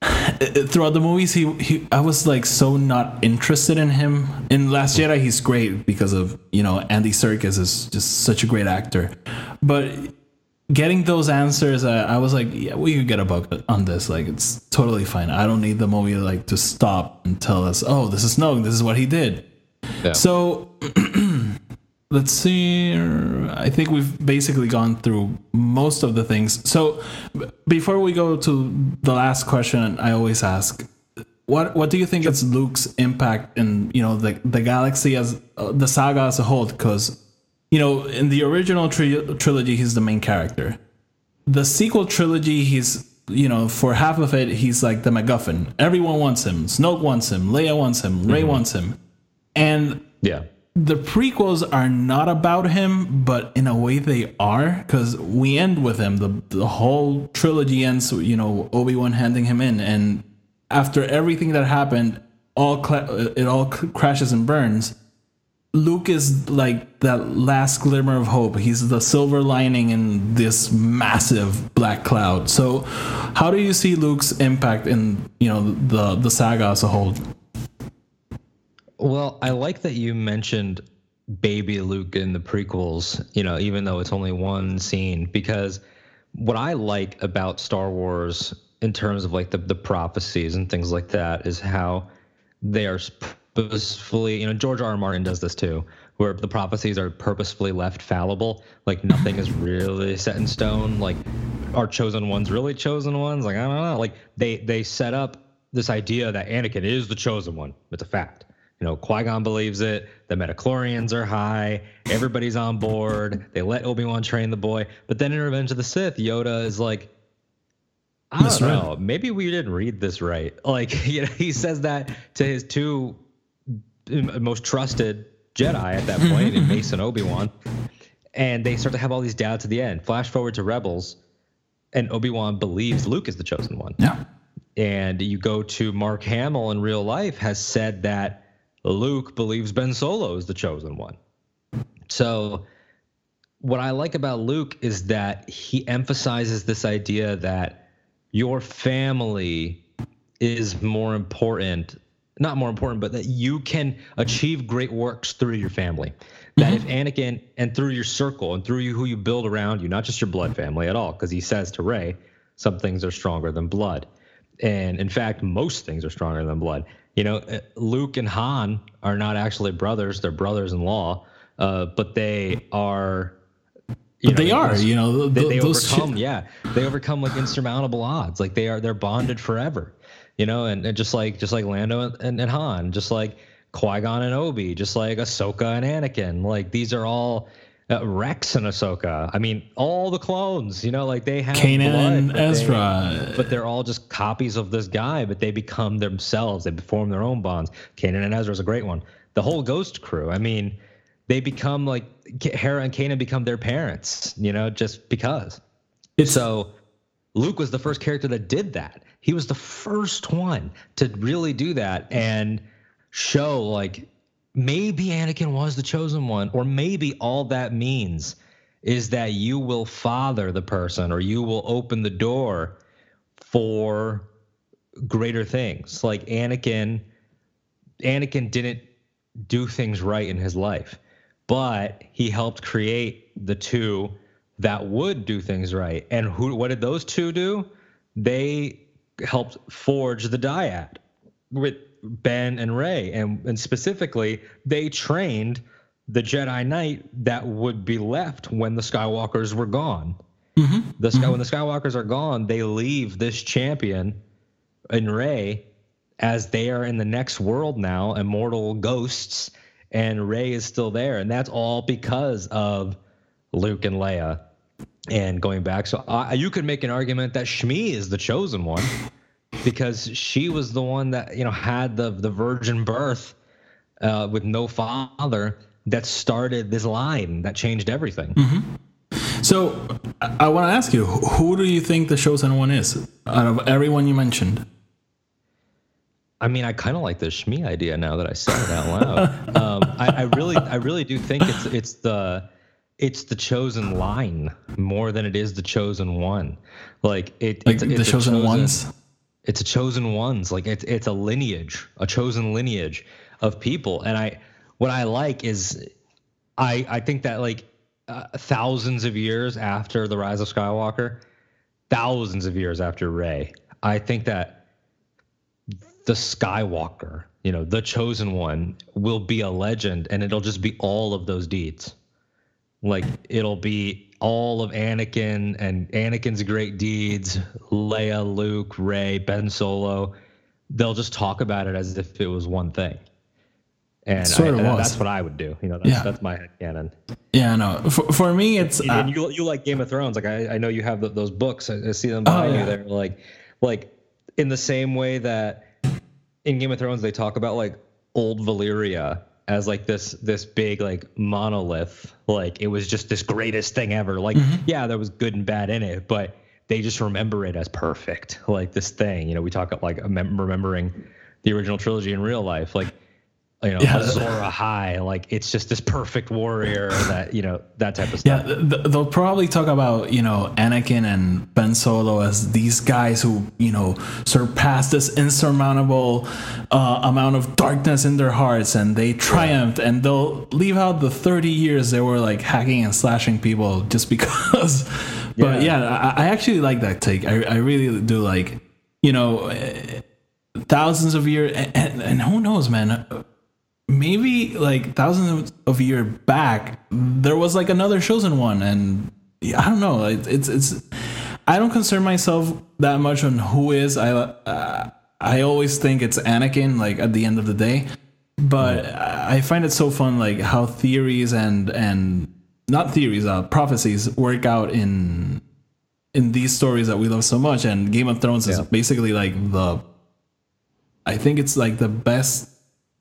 A: throughout the movies he, he I was like so not interested in him. In Last Jedi he's great because of, you know, Andy Serkis is just such a great actor. But getting those answers I, I was like, yeah, we could get a book on this. Like it's totally fine. I don't need the movie like to stop and tell us, "Oh, this is Snoke. This is what he did."
B: Yeah.
A: So let's see. I think we've basically gone through most of the things. So before we go to the last question, I always ask, what what do you think is Luke's impact in you know the the galaxy as uh, the saga as a whole? Because you know in the original tri- trilogy, he's the main character. The sequel trilogy, he's you know for half of it, he's like the MacGuffin. Everyone wants him. Snoke wants him. Leia wants him. Rey wants him. And
B: Yeah.
A: The prequels are not about him, but in a way they are because we end with him. The the whole trilogy ends, you know, Obi Wan handing him in, and after everything that happened, all cla- it all crashes and burns. Luke is like that last glimmer of hope. He's the silver lining in this massive black cloud. So, how do you see Luke's impact in you know the the saga as a whole?
B: Well, I like that you mentioned baby Luke in the prequels, you know, even though it's only one scene, because what I like about Star Wars in terms of like the, the prophecies and things like that is how they are purposefully, you know, George R. R. Martin does this too, where the prophecies are purposefully left fallible. Like nothing is really set in stone. Like are chosen ones really chosen ones? Like I don't know. Like they they set up this idea that Anakin is the chosen one. It's a fact. You know, Qui Gon believes it. The Midichlorians are high. Everybody's on board. They let Obi Wan train the boy. But then in Revenge of the Sith, Yoda is like, I don't know. Maybe we didn't read this right. Like, you know, he says that to his two most trusted Jedi at that point, in Mace and Obi Wan, and they start to have all these doubts at the end. Flash forward to Rebels, and Obi Wan believes Luke is the chosen one
A: Yeah.
B: and you go to Mark Hamill in real life has said that Luke believes Ben Solo is the chosen one. So what I like about Luke is that he emphasizes this idea that your family is more important not more important but that you can achieve great works through your family. That if mm-hmm. Anakin and through your circle and through you who you build around you not just your blood family at all because he says to Rey some things are stronger than blood. And in fact most things are stronger than blood you know uh, Luke and Han are not actually brothers they're brothers-in-law uh, but they are you
A: they
B: know,
A: are, you know,
B: they, they overcome
A: shit-
B: yeah. They overcome like insurmountable odds. Like they are they're bonded forever you know and, and just like just like lando and, and, and han just like qui-gon and obi just like ahsoka and anakin. Like these are all uh, rex and ahsoka i mean all the clones you know like they have
A: Kanan
B: blood,
A: and
B: but they-
A: Ezra.
B: but they're all just copies of this guy but they become themselves they form their own bonds kanan and ezra is a great one the whole ghost crew i mean they become like Hera and Kanan become their parents, you know, just because.
A: It's
B: So Luke was the first character that did that. He was the first one to really do that and show like maybe Anakin was the chosen one, or maybe all that means is that you will father the person or you will open the door for greater things. Like Anakin Anakin didn't do things right in his life, but he helped create the two that would do things right. And who what did those two do? They helped forge the dyad with Ben and Rey, and and specifically they trained the Jedi Knight that would be left when the Skywalkers were gone. Mm-hmm. The Sky, mm-hmm. when the Skywalkers are gone, they leave this champion and Rey as they are in the next world now, immortal ghosts, and Rey is still there, and that's all because of Luke and Leia. And going back, so uh, you could make an argument that Shmi is the chosen one because she was the one that you know had the the virgin birth uh, with no father that started this line that changed everything.
A: Mm-hmm. So I, want to ask you, who do you think the chosen one is out of everyone you mentioned?
B: I mean, I kind of like the Shmi idea now that I said it out loud. um, I, I, really, I really do think it's it's the it's the chosen line more than it is the chosen one. Like it,
A: like
B: it's,
A: the
B: it's
A: chosen, chosen, ones.
B: It's a chosen ones. Like it's it's a lineage, a chosen lineage of people. And I, what I like is, I I think that like uh, thousands of years after the rise of Skywalker, thousands of years after Rey, I think that the Skywalker, you know, the chosen one, will be a legend and it'll just be all of those deeds. Like it'll be all of Anakin and Anakin's great deeds, Leia, Luke, Rey, Ben Solo. They'll just talk about it as if it was one thing. And
A: sort
B: I,
A: of
B: that's what I would do. You know, that's, yeah. that's my canon.
A: Yeah, no. For, for me, it's
B: and, uh, and you you like Game of Thrones. Like I, I know you have the, those books. I, I see them behind oh, yeah. you. They're like like in the same way that in Game of Thrones they talk about like old Valyria as like this this big like monolith like it was just this greatest thing ever. Like mm-hmm. yeah there was good and bad in it but they just remember it as perfect like this thing. You know we talk about like remembering the original trilogy in real life. Like you know, yeah. Azor Ahai. Like it's just this perfect warrior that you know that type of stuff.
A: Yeah, they'll probably talk about you know Anakin and Ben Solo as these guys who you know surpassed this insurmountable uh, amount of darkness in their hearts, and they triumphed. And they'll leave out the thirty years they were like hacking and slashing people just because. but yeah, yeah I, I, actually like that take. I, I really do like you know thousands of years and, and, who knows man maybe like thousands of years back there was like another chosen one and i don't know it's it's i don't concern myself that much on who is. I uh, i always think it's anakin like at the end of the day but i find it so fun like how theories and and not theories uh prophecies work out in in these stories that we love so much and game of thrones is basically like the i think it's like the best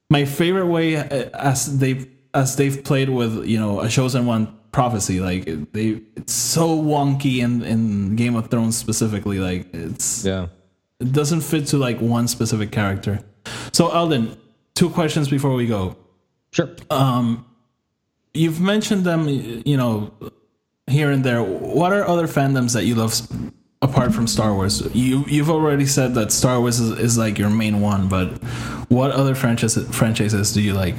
A: my favorite way uh, as they've as they've played with you know a chosen one prophecy like they it's so wonky in in game of thrones specifically like it's
B: yeah.
A: it doesn't fit to like one specific character. So alden two questions before we go.
B: Sure.
A: Um you've mentioned them you know here and there. What are other fandoms that you love apart from Star Wars? You you've already said that Star Wars is, is like your main one, but what other franchises franchises do you like?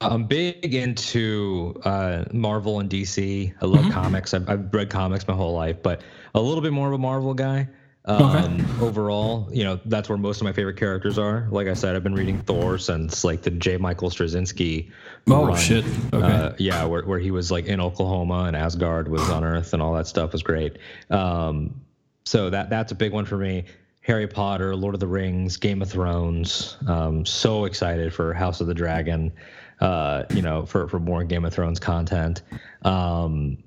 B: I'm big into uh, Marvel and DC. I love mm-hmm. comics. I've, I've, read comics my whole life, but a little bit more of a Marvel guy. Um, okay. Overall, you know, that's where most of my favorite characters are. Like I said, I've been reading Thor since like the J. Michael Straczynski.
A: Oh run. shit! Okay.
B: Uh, yeah, where where he was like in Oklahoma and Asgard was on Earth and all that stuff was great. Um, so that that's a big one for me. Harry Potter, Lord of the Rings, Game of Thrones. Um, so excited for House of the Dragon. Uh, you know, for for more Game of Thrones content. Um,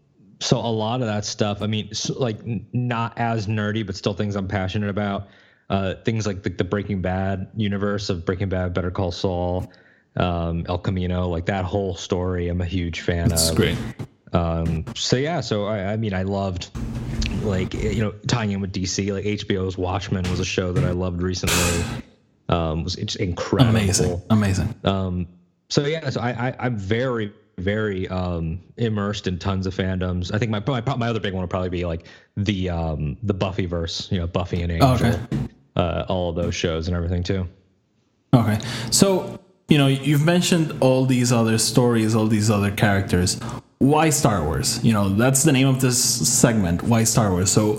B: so a lot of that stuff i mean so like not as nerdy but still things i'm passionate about. Uh, things like the, the, breaking bad universe of breaking bad better call saul um, el camino like that whole story i'm a huge fan
A: That's
B: of.
A: great.
B: Um, so yeah so I, I mean i loved like you know tying in with dc like hbo's watchmen was a show that i loved recently. Um, was just incredible.
A: Amazing. Amazing.
B: Um, so yeah so I, I i'm very very um, immersed in tons of fandoms. I think my my, my other big one would probably be like the um, the Buffy verse, you know, Buffy and Angel,
A: Okay.
B: uh, all of those shows and everything too.
A: Okay. So, you know, you've mentioned all these other stories, all these other characters. Why Star Wars? You know, that's the name of this segment. Why Star Wars? So,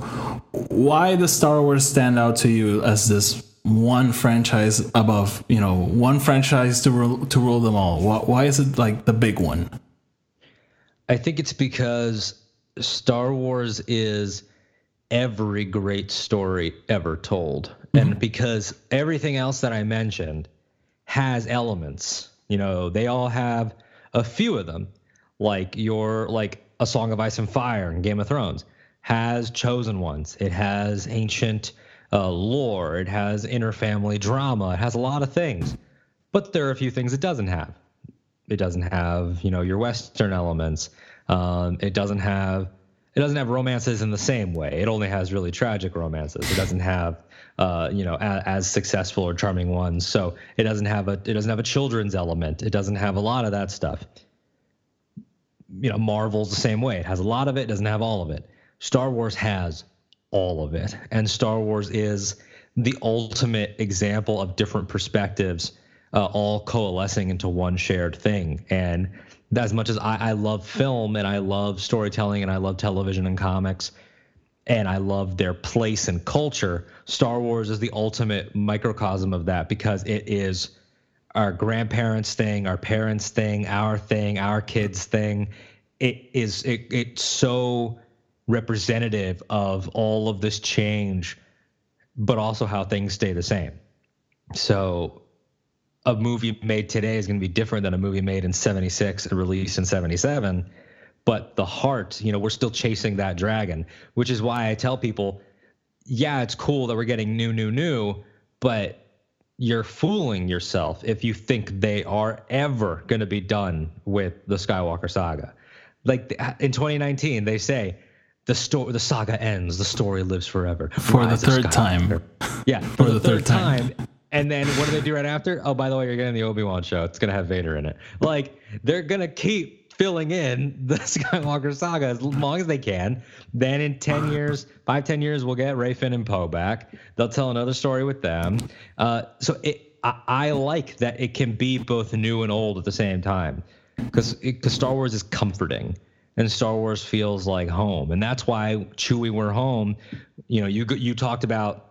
A: why does Star Wars stand out to you as this one franchise above, you know, one franchise to rule, to rule them all? Why, why is it like the big one?
B: I think it's because Star Wars is every great story ever told. Mm-hmm. And because everything else that I mentioned has elements, you know, they all have a few of them, like your like a Song of Ice and Fire and Game of Thrones has chosen ones. It has ancient uh, lore. It has inner family drama. It has a lot of things, but there are a few things it doesn't have. It doesn't have you know your western elements. Um, it doesn't have it doesn't have romances in the same way. It only has really tragic romances. It doesn't have uh, you know as successful or charming ones. So it doesn't have a it doesn't have a children's element. It doesn't have a lot of that stuff. You know marvel's the same way. It has a lot of it doesn't have all of it. Star wars has all of it and star wars is the ultimate example of different perspectives uh, all coalescing into one shared thing. And as much as I, I love film and I love storytelling and I love television and comics and I love their place in culture, Star Wars is the ultimate microcosm of that because it is our grandparents' thing, our parents' thing, our thing, our kids' thing. It is it, it's so representative of all of this change, but also how things stay the same. So a movie made today is going to be different than a movie made in 76 and released in 77 but the heart you know we're still chasing that dragon which is why i tell people yeah it's cool that we're getting new new new but you're fooling yourself if you think they are ever going to be done with the skywalker saga like in 2019 they say the story the saga ends the story lives forever
A: For the
B: Rise of
A: third time.
B: Yeah for,
A: the third time.
B: and then what do they do right after? Oh, by the way, you're getting the Obi Wan show. It's gonna have Vader in it. Like they're gonna keep filling in the Skywalker saga as long as they can. Then in ten years, five ten years, we'll get Rey Finn and Poe back. They'll tell another story with them. Uh, so it, I, I like that it can be both new and old at the same time, because because Star Wars is comforting. And Star Wars feels like home, and that's why Chewie were home. You know, you you talked about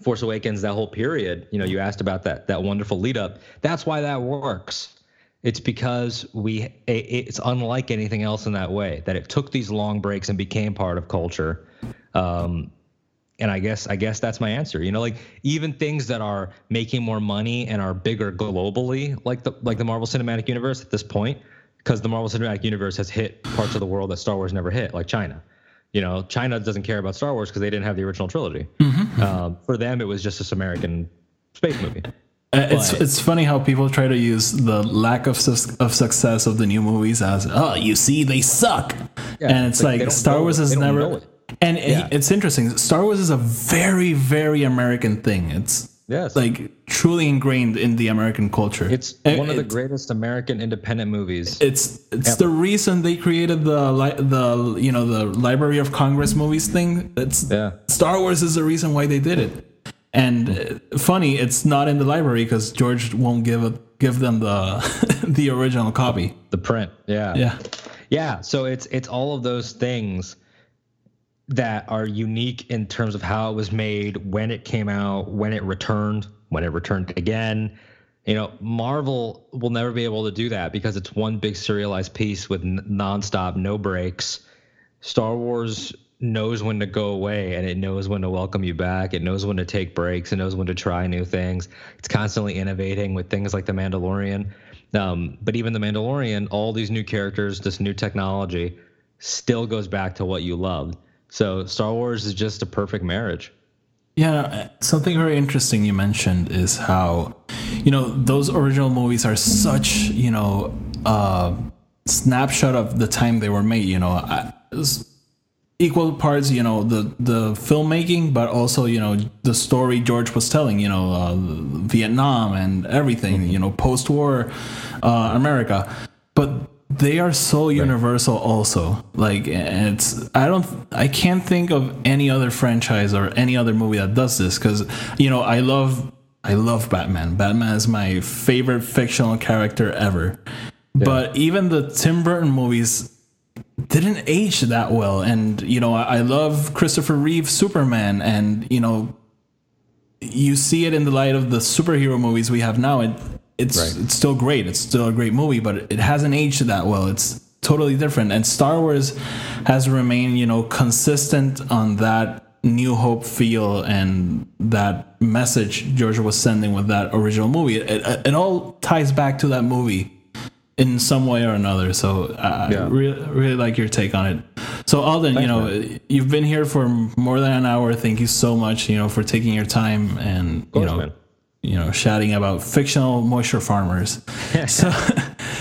B: Force Awakens, that whole period, you know, you asked about that that wonderful lead up. That's why that works. It's because we it, it's unlike anything else in that way that it took these long breaks and became part of culture. Um, and I guess I guess that's my answer. You know, like even things that are making more money and are bigger globally, like the like the Marvel Cinematic Universe at this point, because the Marvel Cinematic Universe has hit parts of the world that Star Wars never hit, like China. You know, China doesn't care about Star Wars because they didn't have the original trilogy. Um, for them, it was just this American space movie.
A: Uh, It's it's funny how people try to use the lack of sus- of success of the new movies as oh you see they suck,
B: Yeah,
A: and it's
B: like,
A: like, Star Wars has never. And it- it's interesting. Star Wars is a very very American thing. It's
B: Yes.
A: like truly ingrained in the American culture.
B: It's
A: And
B: one of the greatest American independent movies.
A: It's it's the reason they created the the you know the Library of Congress movies thing. It's
B: Yeah.
A: Star Wars is the reason why they did it. And uh, funny, it's not in the library because George won't give a, give them the the original copy.
B: The print, yeah,
A: Yeah,
B: yeah. So it's it's all of those things that are unique in terms of how it was made, when it came out, when it returned, when it returned again. You know, Marvel will never be able to do that because it's one big serialized piece with nonstop, no breaks. Star Wars knows when to go away and it knows when to welcome you back. It knows when to take breaks. It knows when to try new things. It's constantly innovating with things like The Mandalorian. Um, but even The Mandalorian, all these new characters, this new technology, still goes back to what you loved. So Star Wars is just a perfect marriage.
A: yeah. uh, Something very interesting you mentioned is how you know those original movies are such you know uh, snapshot of the time they were made. You know, equal parts. You know, the the filmmaking, but also you know the story George was telling. You know, uh, Vietnam and everything. You know, post war uh, America. But they are so universal also. Like it's i don't i can't think of any other franchise or any other movie that does this because you know i love i love batman. Batman is my favorite fictional character ever. But even the tim burton movies didn't age that well. And you know i, I love christopher reeve superman. And you know you see it in the light of the superhero movies we have now. It it's
B: Right.
A: it's still great. It's still a great movie, but it hasn't aged that well. It's totally different. And Star Wars has remained, you know, consistent on that New Hope feel and that message George was sending with that original movie. It, it, it all ties back to that movie in some way or another. So uh, I
B: Yeah.
A: really, really like your take on it. So Alden, you know, you've been here for more than an hour. Thank you so much, you know, for taking your time and you know,
B: man.
A: You know, shouting about fictional moisture farmers. so,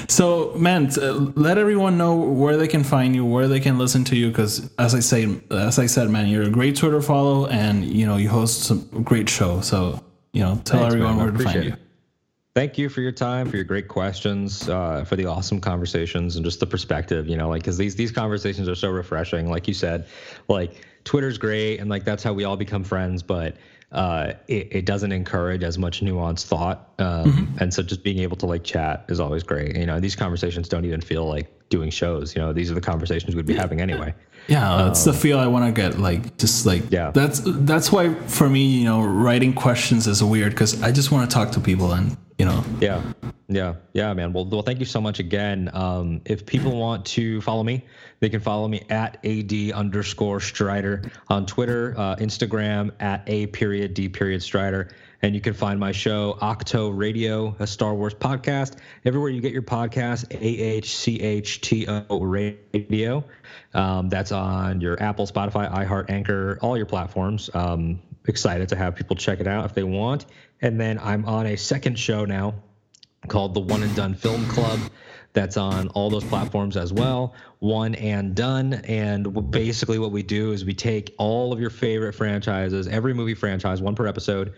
A: so man, let everyone know where they can find you, where they can listen to you, because as I say, as I said, man, you're a great Twitter follow, and you know, you host some great show. So, you know, tell
B: Thanks,
A: everyone
B: man.
A: Where to find
B: appreciate
A: you.
B: Thank you for your time, for your great questions, uh, for the awesome conversations, and just the perspective. You know, like because these these conversations are so refreshing. Like you said, like Twitter's great, and like that's how we all become friends. But uh, it, it doesn't encourage as much nuanced thought, um, and so just being able to like chat is always great. You know, these conversations don't even feel like doing shows. You know, these are the conversations we'd be having anyway.
A: Yeah, that's the feel I want to get. Like, just like
B: Um, Yeah.
A: That's that's why for me, you know, writing questions is weird because I just want to talk to people and you know.
B: Yeah, yeah, yeah, man. Well, well, thank you so much again. Um, if people want to follow me, they can follow me at ad underscore Strider on Twitter, uh, Instagram at a period d period Strider, and you can find my show Ahch-To Radio, a Star Wars podcast, everywhere you get your podcast. A H C H T O Radio. Um, that's on your Apple, Spotify, iHeart, Anchor, all your platforms. Um, excited to have people check it out if they want. And then I'm on a second show now called the One and Done Film Club. That's on all those platforms as well. One and Done. And basically, what we do is we take all of your favorite franchises, every movie franchise, one per episode,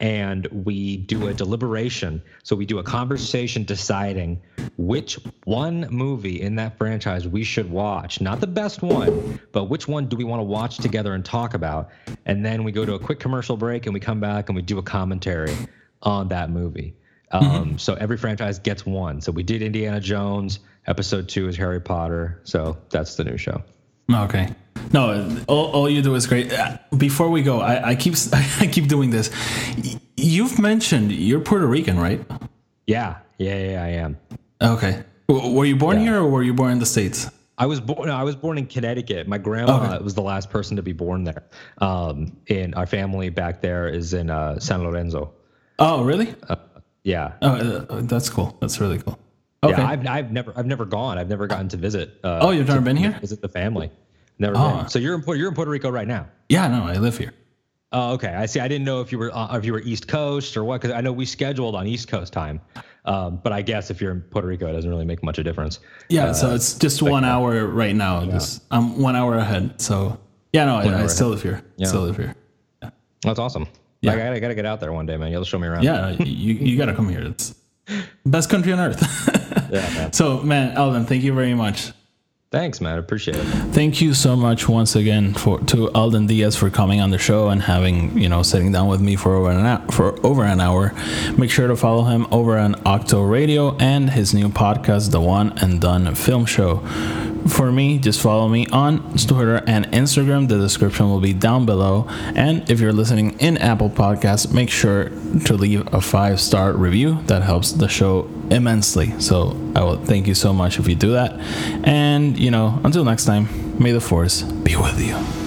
B: and we do a deliberation. So we do a conversation deciding which one movie in that franchise we should watch. Not the best one, but which one do we want to watch together and talk about. And then we go to a quick commercial break and we come back and we do a commentary on that movie. Um, so every franchise gets one. So we did Indiana Jones. Episode two is Harry Potter. So that's the new show.
A: Okay. No, all, all you do is great. Uh, Before we go, I, I keep I keep doing this. You've mentioned you're Puerto Rican, right?
B: Yeah, yeah, yeah, I am.
A: Okay. Were you born
B: Yeah.
A: here or were you born in the states?
B: I was born. No, I was born in Connecticut. My grandma
A: Okay.
B: was the last person to be born there. Um, and our family back there is in uh, San Lorenzo.
A: Oh, really?
B: Yeah,
A: Oh, uh, that's cool. That's really cool. Okay.
B: yeah. I've, I've never I've never gone. I've never gotten to visit. Uh,
A: Oh, you've never been here?
B: Visit the family. Never
A: Oh.
B: been. So you're in Puerto, you're in Puerto Rico right now.
A: yeah, no, I live here.
B: Oh, okay. I see. I didn't know if you were uh, if you were East Coast or what, because I know we scheduled on East Coast time. Um, but I guess if you're in Puerto Rico, it doesn't really make much of a difference.
A: Yeah, so it's just one hour right now. Just I'm one hour ahead. So yeah, no, I, I still live here. Still live here. Yeah.
B: That's awesome.
A: Yeah.
B: I gotta, gotta get out there one day, man. You'll show me around.
A: Yeah, you you gotta come here. It's best country on earth.
B: Man.
A: so man, Alden, thank you very much.
B: Thanks, man. I appreciate it.
A: Thank you so much once again for to Alden Diaz for coming on the show and having you know sitting down with me for over an hour, for over an hour. Make sure to follow him over on Ahch-To Radio and his new podcast, The One and Done Film Show. For me, just follow me on Twitter and Instagram. The description will be down below. And if you're listening in Apple Podcasts, make sure to leave a five star review. That helps the show immensely. So I will thank you so much if you do that. And you know, until next time, may the force be with you.